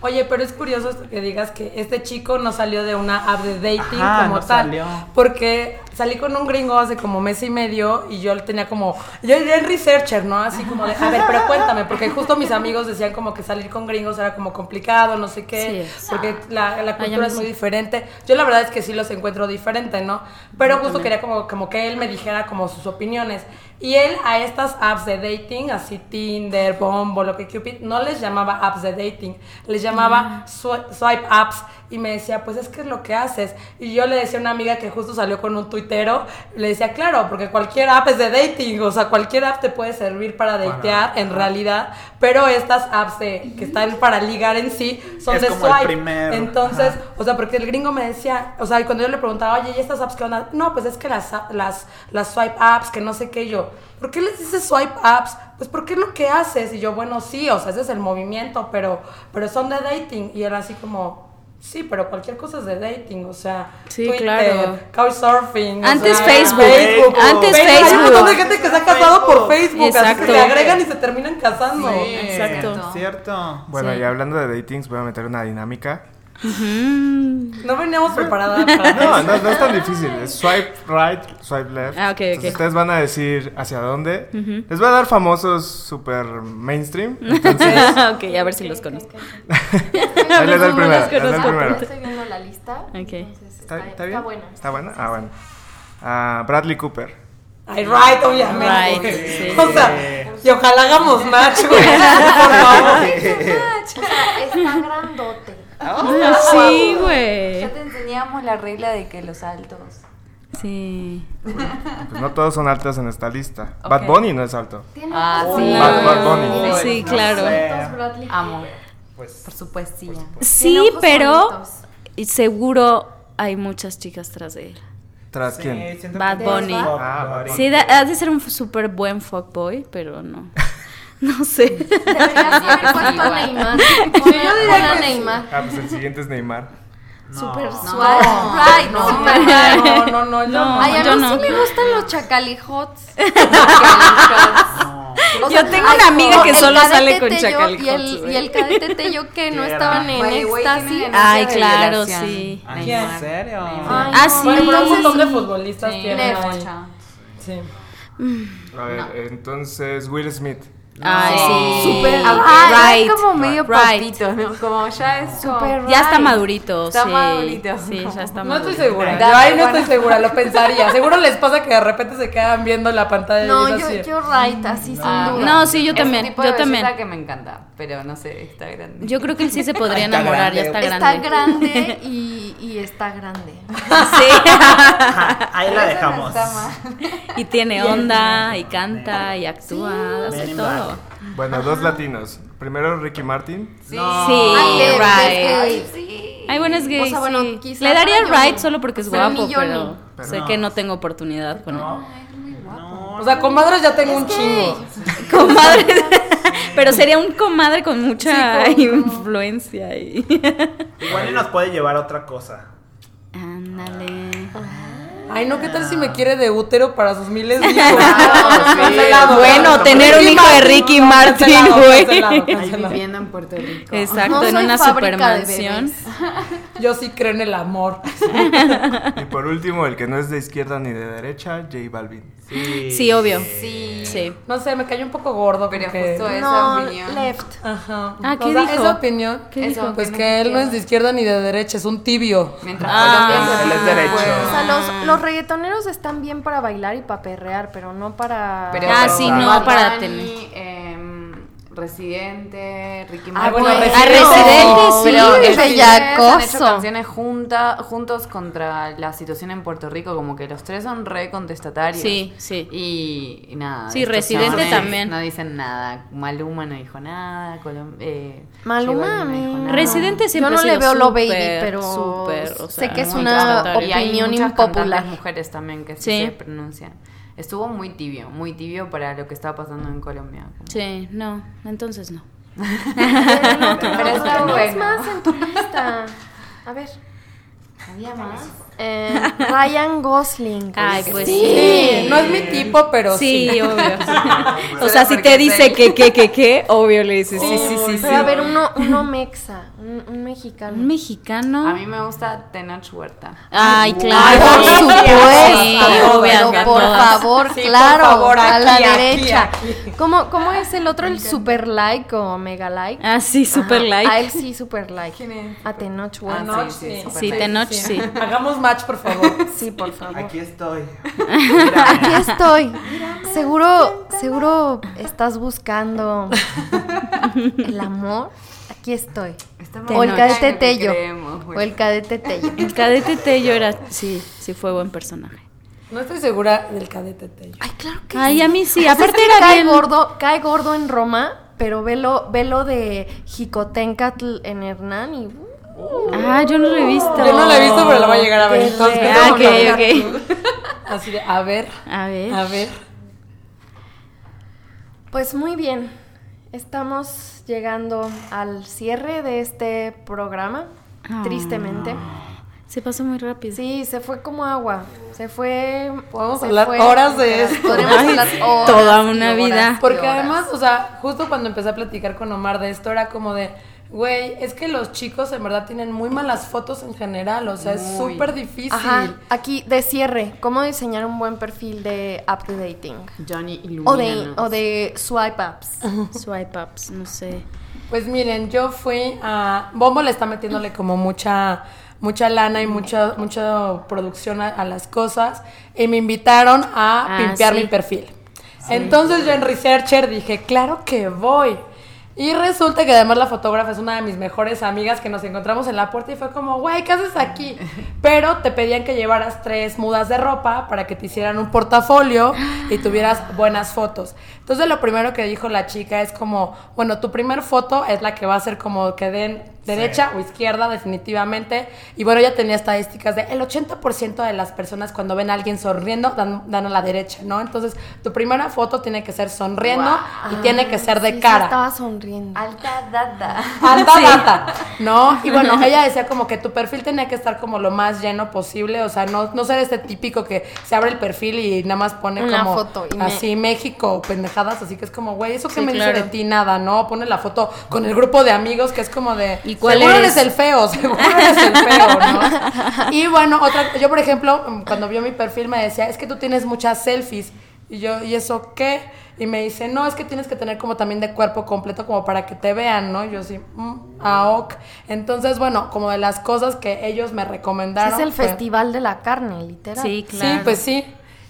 E: Oye, pero es curioso que digas que este chico no salió de una app de dating
F: Ajá,
E: como
F: no
E: tal.
F: salió.
E: Porque salí con un gringo hace como mes y medio y yo tenía como. Yo era el researcher, ¿no? Así como de. A ver, pero cuéntame, porque justo mis amigos decían como que salir con gringos era como complicado, no sé qué.
D: Sí.
E: Porque la, la cultura es muy
D: sí.
E: diferente. Yo la verdad es que sí los encuentro diferente, ¿no? Pero justo quería como, como que él me dijera como sus opiniones. Y él a estas apps de dating, así Tinder, Bumble, lo que Cupid, no les llamaba apps de dating, les llamaba swi- swipe apps. Y me decía, pues es que es lo que haces. Y yo le decía a una amiga que justo salió con un tuitero, le decía, claro, porque cualquier app es de dating, o sea, cualquier app te puede servir para datear en realidad, pero estas apps de, que están para ligar en sí son
F: Es
E: de
F: como el
E: swipe.
F: primer-
E: Entonces,
F: Ajá.
E: o sea, porque el gringo me decía, o sea, y cuando yo le preguntaba, oye, ¿y estas apps qué onda? No, pues es que las, las, las swipe apps, que no sé qué, yo, ¿por qué les dices swipe apps? Pues porque es lo que haces. Y yo, bueno, sí, o sea, ese es el movimiento, pero, pero son de dating. Y era así como, sí, pero cualquier cosa es de dating, o sea,
D: Sí, claro.
E: couchsurfing. o
D: Antes
E: sea,
D: Facebook, antes
E: Hay un
D: Facebook.
E: montón de gente que se ha casado por Facebook, así que se agregan y se terminan casando.
D: Exacto.
F: Cierto.
B: Bueno,
D: Sí.
B: y hablando de datings, voy a meter una dinámica.
E: No veníamos preparadas para
B: No, no, no es tan difícil. Es swipe right, swipe left.
D: Ah, ok,
B: Entonces
D: ok.
B: ustedes van a decir hacia dónde. Les voy a dar famosos super mainstream. Entonces,
D: ok, a ver si los conozco.
B: ahí les doy el primero.
D: los
B: les doy el
D: conozco.
B: primero.
C: Estoy viendo la lista.
D: Ok.
C: entonces
B: ¿Está, está
C: está
B: bien?
C: buena.
B: ¿Está buena? Ah, bueno. Ah, Bradley Cooper.
E: Ay, right, obviamente.
D: Right, sí.
E: O sea, y ojalá hagamos match, güey. Por favor.
C: O sea, está grandote.
D: Sí,
G: Ya
D: güey.
G: te enseñamos la regla de que los altos.
D: Sí.
B: Pues no todos son altos en esta lista. Bad Bunny no es alto.
C: Tiene
G: Ah, sí.
B: Bad, Bad Bunny.
D: Sí, claro.
C: bonitos, Bradley.
G: Amo.
F: Pues,
G: Por su poesía.
D: Sí,
C: Tiene ojos
D: pero seguro hay muchas chicas tras de él.
B: ¿Tras
F: sí,
B: quién?
D: Bad Bunny.
B: Ah, Bad Bunny.
D: Sí, ha de ser un súper buen fuckboy, pero no. No sé.
C: Deberías haber puesto a
G: igual.
C: Neymar. Yo diría Neymar.
B: Ah, pues el siguiente es Neymar.
C: Super
G: No.
C: suave. Right,
G: No.
C: super
E: No, no, no, yo
D: No.
E: no.
C: Ay, a
D: yo
C: mí
D: no.
C: sí me gustan los chacalijots. O
D: Yo tengo una amiga que
C: el
D: solo sale con chacalijots,
C: Y el, y el cadete Tello que no
F: ¿Qué
C: estaban en éxtasis.
D: Ay, claro, sí.
F: ¿En serio?
C: Ay,
D: Ah,
C: no,
D: sí.
E: Bueno, pero un montón de futbolistas
G: Sí,
E: tienen. Sí.
B: A ver, entonces Will Smith.
D: Ay, sí.
C: Súper
G: Ah,
D: right.
G: es como medio
D: Right.
G: papito, ¿no? Como ya es
C: Súper
D: Ya está madurito,
G: Está
D: sí.
G: madurito.
D: Sí, ya está
E: No
D: madurito.
E: estoy segura.
G: Dale,
E: Yo ahí no estoy segura, lo pensaría. Seguro les pasa que de repente se quedan viendo la pantalla
C: No,
E: y es
C: yo,
E: así.
C: yo right, así sin
G: Ah,
C: duda.
D: No, sí, yo también,
G: tipo
D: yo
G: de
D: también.
G: belleza que me encanta, pero no sé, está grande.
D: Yo creo que él sí se podría
F: Está
D: enamorar, ya
F: grande.
D: está
C: Está
D: grande.
C: grande y, y está grande.
D: Sí.
F: Ahí la
G: no
F: dejamos.
G: está
D: y tiene onda, y canta, y actúa, hace todo.
B: Bueno, dos latinos. Primero Ricky Martin.
G: Sí.
D: Sí,
C: Ay,
D: right.
C: Left,
G: Sí.
D: Ay, bueno, es gay.
C: O sea, bueno,
D: sí.
C: quizás
D: Le daría right solo porque es
C: Pero
D: guapo, pero, sé que no tengo oportunidad con él.
E: O sea, con madres ya tengo un chingo.
D: Comadre. pero sería un comadre con mucha influencia y.
F: Igual y nos puede llevar a otra cosa.
D: Ándale.
E: Ay, no, ¿qué tal si me quiere de útero para sus miles de hijos?
F: sí.
E: Cancelado.
D: Bueno, tener un hijo de Ricky Martin, güey.
G: viviendo en Puerto Rico.
D: Exacto,
C: No
D: en una supermansión.
E: Yo sí creo en el amor.
B: Y por último, el que no es de izquierda ni de derecha, J Balvin.
F: Sí.
D: Sí, obvio.
G: Sí.
D: Sí.
E: No sé, me cayó un poco gordo.
G: Pero
E: porque-
G: justo esa
C: No,
G: opinión.
C: left.
E: Ajá.
D: Ah, ¿qué
E: O sea,
D: dijo?
E: Esa opinión.
G: ¿Qué dijo?
E: Pues
G: Que
E: él no es de izquierda ni de derecha, es un tibio.
G: Mientras
D: Ah,
F: él es derecho.
C: O sea, los, los reggaetoneros están bien para bailar y para perrear, pero no para...
G: Pero
D: Ah, sí, no, para tener.
G: Residente, Ricky
E: Ah,
G: Martin.
E: bueno,
D: A Residente sí,
G: Pero
C: es bellacoso.
G: han hecho canciones junta, juntos contra la situación en Puerto Rico, como que los tres son re contestatarios.
D: Sí, sí.
G: Y, y nada.
D: Sí, Residente también.
G: No dicen nada. Maluma no dijo nada. Colom eh,
C: Maluma,
G: no dijo nada.
D: Residente siempre
C: Yo no le veo lo baby, pero
D: súper, o
C: sé
D: sea,
C: que es una
D: contestatario.
G: Y hay
C: opinión
G: muchas
C: impopular.
G: mujeres también que sí,
D: Sí.
G: se pronuncian. Estuvo muy tibio, muy tibio para lo que estaba pasando en Colombia. como-
D: Sí, no, entonces no.
G: Pero está
C: ¿Quién es
G: bueno.
C: más en tu lista? A ver.
G: ¿Había más?
C: Eh, Ryan Gosling.
D: Ay, pues
E: Sí,
D: sí.
E: no es mi tipo, pero sí.
D: Sí, obvio. o sea, si te dice que, que, que, que, obvio le dices sí, sí, sí, sí.
C: Pero a ver, uno, uno mexa, un, un mexicano.
D: Un mexicano.
G: A mí me gusta Tenoch Huerta.
D: Ay,
C: Ay,
D: claro.
C: por
D: Sí,
C: supuesto,
D: obvio,
C: pero por favor,
E: Sí, por
C: claro,
E: favor,
C: a la
E: aquí,
C: derecha.
E: aquí.
C: ¿Cómo, ¿Cómo es el otro, el super like o mega like?
D: Ah, sí, super
C: Ajá,
D: like.
C: A él sí, super like.
E: ¿Quién es?
C: A Tenoch
G: Ah,
C: Huerta.
E: Tenoch,
G: sí, sí,
E: sí.
D: Sí. Tenoch, sí.
E: Hagamos match, por favor.
C: Sí, por favor.
F: Aquí estoy.
C: Aquí estoy. Seguro, seguro estás buscando el amor. Aquí estoy. O el cadete Tello. O el cadete Tello.
D: El cadete Tello era, sí, sí fue buen personaje.
E: No estoy segura del cadete Tello.
C: Ay, claro que
D: Ay, a mí sí, aparte era
C: cae
D: bien.
C: gordo, cae gordo en Roma, pero velo, velo de Jicotencatl en Hernán y uh,
D: Ah, yo no lo he visto.
E: Yo no la he visto, pero la voy a llegar a ver. Entonces,
D: Ah, ok, ok.
E: Así de, a ver,
D: A ver.
E: a ver.
C: Pues muy bien. Estamos llegando al cierre de este programa.
D: Ah.
C: Tristemente.
D: Se pasó muy rápido.
C: Sí, se fue como agua. Se fue.
E: Podemos
C: se
E: hablar
C: fue.
E: horas de esto.
C: Podríamos
D: Ay,
C: hablar horas
D: toda una
C: horas
D: vida.
E: Porque además, o sea, justo cuando empecé a platicar con Omar de esto, era como de, güey, es que los chicos en verdad tienen muy malas fotos en general, o sea, es súper difícil.
C: Ajá, aquí de cierre, ¿cómo diseñar un buen perfil de app de dating?
G: Johnny
C: O de, o de swipe ups.
D: Swipe ups, no sé.
E: Pues miren, yo fui a... Bombo le está metiéndole como mucha mucha lana y mucha mucha producción a, a las cosas y me invitaron a
D: Ah,
E: pimpear
D: sí.
E: mi perfil. Entonces yo en Researcher dije, claro que voy. Y resulta que además la fotógrafa es una de mis mejores amigas que nos encontramos en la puerta y fue como, güey, ¿qué haces aquí? Pero te pedían que llevaras tres mudas de ropa para que te hicieran un portafolio y tuvieras buenas fotos. Entonces lo primero que dijo la chica es como, bueno, tu primer foto es la que va a ser como que den derecha o izquierda definitivamente. Y bueno, ella tenía estadísticas de el 80% de las personas cuando ven a alguien sonriendo dan, dan a la derecha, ¿no? Entonces tu primera foto tiene que ser sonriendo y tiene que ser de
C: Sí, sí,
E: cara.
C: estaba sonriendo.
G: Alta data.
E: Alta data, ¿no? Y bueno, ella decía como que tu perfil tenía que estar como lo más lleno posible, o sea, no, no ser este típico que se abre el perfil y nada más pone
C: Una
E: como
C: foto y me-
E: así México, pendejadas, así que es como, güey, eso que
D: Sí,
E: me
D: claro.
E: dice de ti nada, ¿no? Pone la foto con el grupo de amigos que es como de,
D: ¿Y cuál
E: seguro
D: eres?
E: eres el feo, seguro eres el feo, ¿no? Y bueno, otra, yo por ejemplo, cuando vio mi perfil me decía, es que tú tienes muchas selfies. Y yo, ¿y eso qué? Y me dice, no, es que tienes que tener como también de cuerpo completo como para que te vean, ¿no? Y yo sí, mm, ah, ok. Entonces, bueno, como de las cosas que ellos me recomendaron.
C: es el
E: fue-
C: festival de la carne, literal.
D: Sí, claro.
E: Sí, pues sí.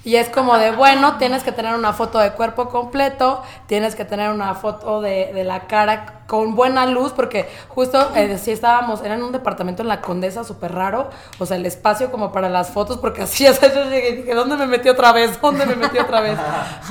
E: Y es como de, bueno, tienes que tener una foto de cuerpo completo, tienes que tener una foto de, de la cara con buena luz, porque justo eh, sí estábamos, era en un departamento en la Condesa súper raro, o sea, el espacio como para las fotos, porque así, o sea, yo llegué y dije, ¿dónde me metí otra vez? ¿Dónde me metí otra vez?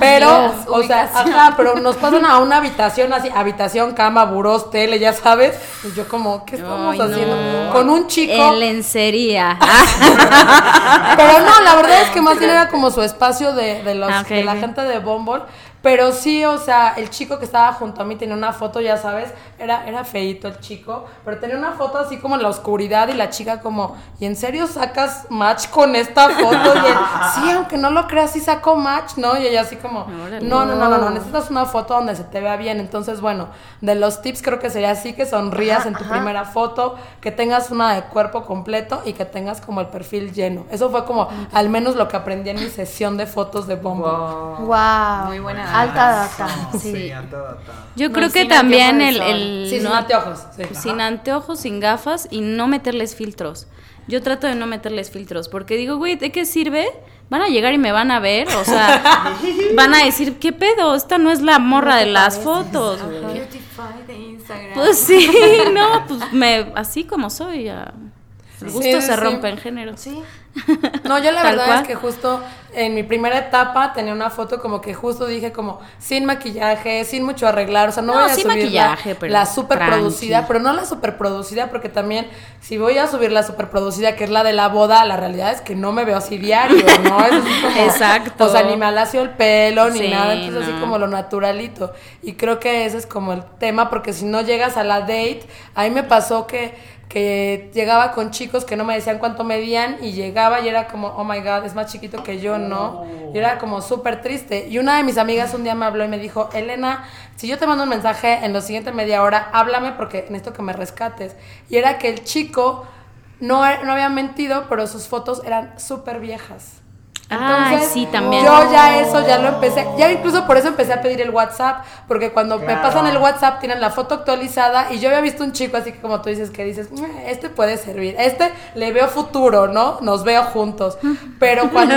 E: Pero,
C: Dios,
E: o sea, ajá, pero nos pasan a una habitación así, habitación, cama, burós, tele, ya sabes, y yo como, ¿qué estamos
D: Ay, no.
E: haciendo? Con un chico...
D: En lencería.
E: Pero no, la verdad es que más bien era como su espacio de, de, los,
D: Ah, ok,
E: de la
D: ok.
E: gente de Bumble. Pero sí, o sea, el chico que estaba junto a mí tenía una foto, ya sabes, era, era feito el chico, pero tenía una foto así como en la oscuridad y la chica como, ¿y en serio sacas match con esta foto? Y él, sí, aunque no lo creas, sí saco match, ¿no? Y ella así como, no, no, no, no, no, necesitas una foto donde se te vea bien. Entonces, bueno, de los tips creo que sería así que sonrías
C: Ajá,
E: en tu
C: ajá.
E: primera foto, que tengas una de cuerpo completo y que tengas como el perfil lleno. Eso fue como al menos lo que aprendí en mi sesión de fotos de Bumble.
C: Wow.
G: Muy buena data.
C: Alta data.
F: Sí,
C: Sí.
F: alta data.
D: Yo
G: No,
D: creo que también el,
E: Sí, sin
D: no-
E: anteojos. sí.
D: sin anteojos, sin gafas y no meterles filtros. Yo trato de no meterles filtros porque digo, güey, ¿de qué sirve? Van a llegar y me van a ver, o sea, van a decir, ¿qué pedo? Esta no es la morra de las fotos. güey".
G: Beautify de Instagram.
D: Pues sí, no, pues me, así como soy, ya. El gusto
E: Sí,
D: se
E: sí.
D: rompe en género.
C: Sí.
E: No, yo la verdad
D: cual.
E: es que justo en mi primera etapa tenía una foto como que justo dije como sin maquillaje, sin mucho arreglar, o sea, no,
D: No,
E: voy a subir
D: maquillaje,
E: la,
D: pero
E: la super producida,
D: tranqui.
E: pero no la super producida porque también si voy a subir la super producida que es la de la boda, la realidad es que no me veo así diario, ¿no? Es así como-
D: Exacto.
E: O sea, ni me alacio el pelo ni
D: Sí,
E: nada, entonces así como lo naturalito. Y creo que ese es como el tema porque si no llegas a la date, a mí me pasó que que llegaba con chicos que no me decían cuánto medían y llegaba y era como, oh my god, es más chiquito que yo, ¿no? Y era como súper triste. Y una de mis amigas un día me habló y me dijo, Elena, si yo te mando un mensaje en la siguiente media hora, háblame porque necesito que me rescates. Y era que el chico no, no había mentido, pero sus fotos eran súper viejas.
D: Ay, sí, también.
E: Yo ya eso ya lo empecé, ya incluso por eso empecé a pedir el WhatsApp, porque cuando me pasan el WhatsApp tienen la foto actualizada y yo había visto un chico así que como tú dices que dices, "Mm, este puede servir, este le veo futuro, ¿no? Nos veo juntos. Pero cuando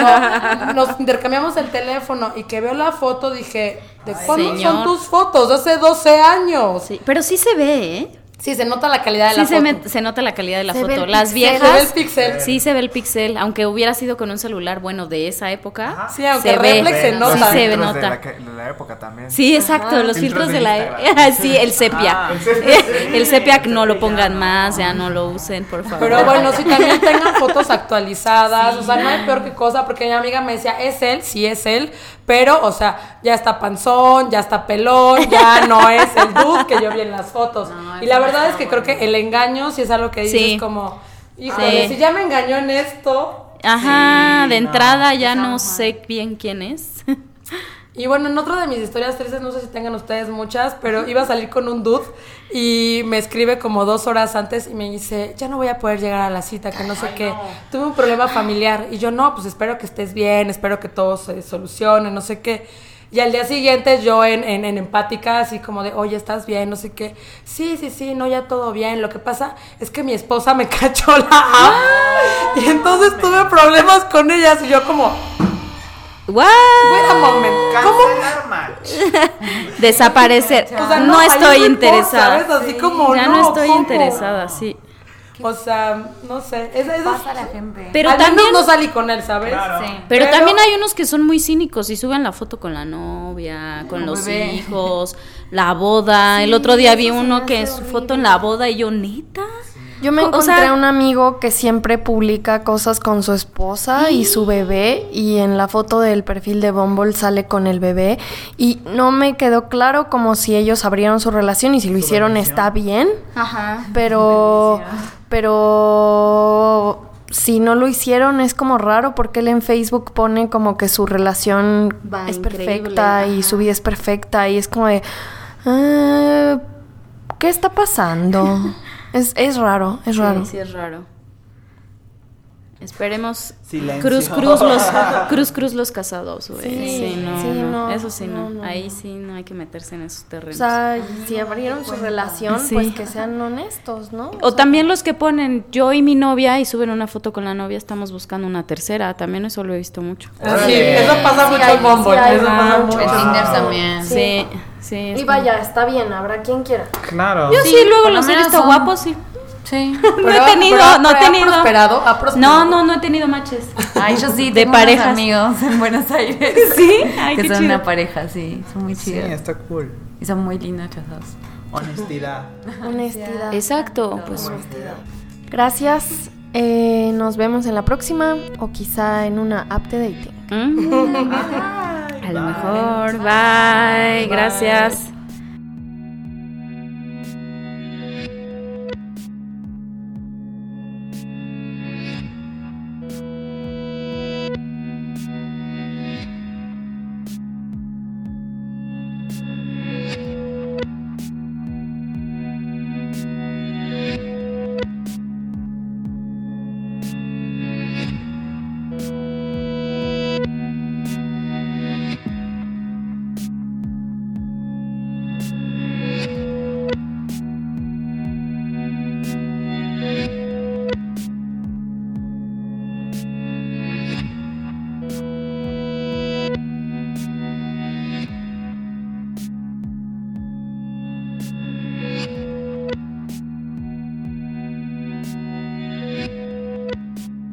E: nos intercambiamos el teléfono y que veo la foto dije, ¿de cuándo son tus fotos? Hace 12 años.
D: Sí, pero sí se ve, ¿eh?
E: Sí, se nota la calidad de
D: Sí
E: la
D: se,
E: foto.
D: me- se nota la calidad de la
C: Se ve
D: foto.
C: el
D: Las
C: pixel.
D: viejas.
E: Se ve el pixel.
D: Sí se ve el pixel, aunque hubiera sido con un celular bueno de esa época.
E: Sí, aunque
D: se ve.
E: reflex se
B: Los
E: nota.
D: Sí se ve,
B: filtros
D: nota.
B: De la, de la época también.
D: Sí, exacto, los
B: Filtros
D: filtros
B: de
D: de la...
B: Instagram.
D: sí, el sepia.
F: Ah.
D: el sepia no lo pongan más, ya no lo usen, por favor.
E: Pero bueno, si también tengan fotos actualizadas, o sea, no hay peor que cosa, porque mi amiga me decía, es él, sí es él, pero, o sea, ya está panzón, ya está pelón, ya no es el dude que yo vi en las fotos. y la verdad es que creo que el engaño, si es algo que dices
D: Sí.
E: como, híjole,
D: Sí.
E: si ya me engañó en esto.
D: Ajá, de
F: Sí, no,
D: entrada ya no
G: mal.
D: sé bien quién es.
E: Y bueno, en otra de mis historias tristes, no sé si tengan ustedes muchas, pero iba a salir con un dude y me escribe como dos horas antes y me dice, ya no voy a poder llegar a la cita, que no sé qué. Tuve un problema familiar. Y yo, no, pues espero que estés bien, espero que todo se solucione, no sé qué. Y al día siguiente yo en, en, en empática, así como de, oye, ¿estás bien? No sé qué. Sí, sí, sí, no, ya todo bien. Lo que pasa es que mi esposa me cachó la app. Y entonces tuve problemas con ellas y yo como,
D: ¿What?
E: wait a moment, ¿cómo?
B: Match.
D: Desaparecer.
E: O sea,
D: no,
E: ahí
D: estoy
E: no
D: interesada.
E: ¿sabes? Así como,
D: ya
E: no,
D: no, estoy
E: ¿cómo?
D: interesada, sí.
E: O sea, no sé. Es, es,
G: Pasa la gente.
D: Pero
E: al menos
D: también,
E: no salí con él, ¿sabes?
F: Claro.
G: Sí.
D: pero,
E: pero-
D: también hay unos que son muy cínicos y suben la foto con la novia, con los
G: bebé.
D: hijos, la boda. El otro día vi uno que su foto en la boda y yo, neta.
C: Yo me
D: O
C: encontré
D: sea-
C: un amigo que siempre publica cosas con su esposa y su bebé y en la foto del perfil de Bumble sale con el bebé y no me quedó claro como si ellos abrieron su relación y si lo hicieron está bien,
D: Ajá.
C: pero pero si no lo hicieron es como raro porque él en Facebook pone como que su relación
D: Va,
C: es perfecta y su vida es perfecta y es como de "Ah, ¿qué está pasando? es, es raro, es raro.
D: Sí, sí es raro. Esperemos
F: Silencio.
D: cruz cruz los cruz cruz los casados, güey.
C: Sí,
D: Sí, no,
C: sí,
D: no,
C: no,
D: eso sí no.
C: no, no,
D: Ahí sí no hay que meterse en esos
C: O
D: terrenos.
C: sea, si abrieron su relación,
D: Sí.
C: pues que sean honestos, ¿no?
D: o también los que ponen yo y mi novia y suben una foto con la novia, estamos buscando una tercera, también eso lo he visto mucho.
E: Ah, Sí, eso pasa
C: Sí
E: mucho
C: hay,
E: en Bumble. eso pasa
C: mucho.
G: En Tinder también.
D: Sí, sí.
C: Y vaya, está bien, habrá quien quiera.
F: Claro.
D: Yo sí, luego los he visto guapos, sí.
G: Sí.
D: No he tenido,
E: pero-
D: no he
E: ha
D: tenido.
E: prosperado, ha prosperado.
D: No, no, no he tenido matches.
G: Ay, yo sí,
D: De parejas.
G: amigos en Buenos Aires.
D: Sí, ay,
G: que
D: qué
G: son
D: chido.
G: una pareja, sí. Son muy
F: Sí,
G: chidos.
F: está cool.
G: Y son muy lindos los dos.
F: Honestidad.
C: Honestidad.
D: Exacto, pues
C: Gracias. eh, nos vemos en la próxima o quizá en una app de dating.
D: Mm. A lo mejor. Bye. Gracias.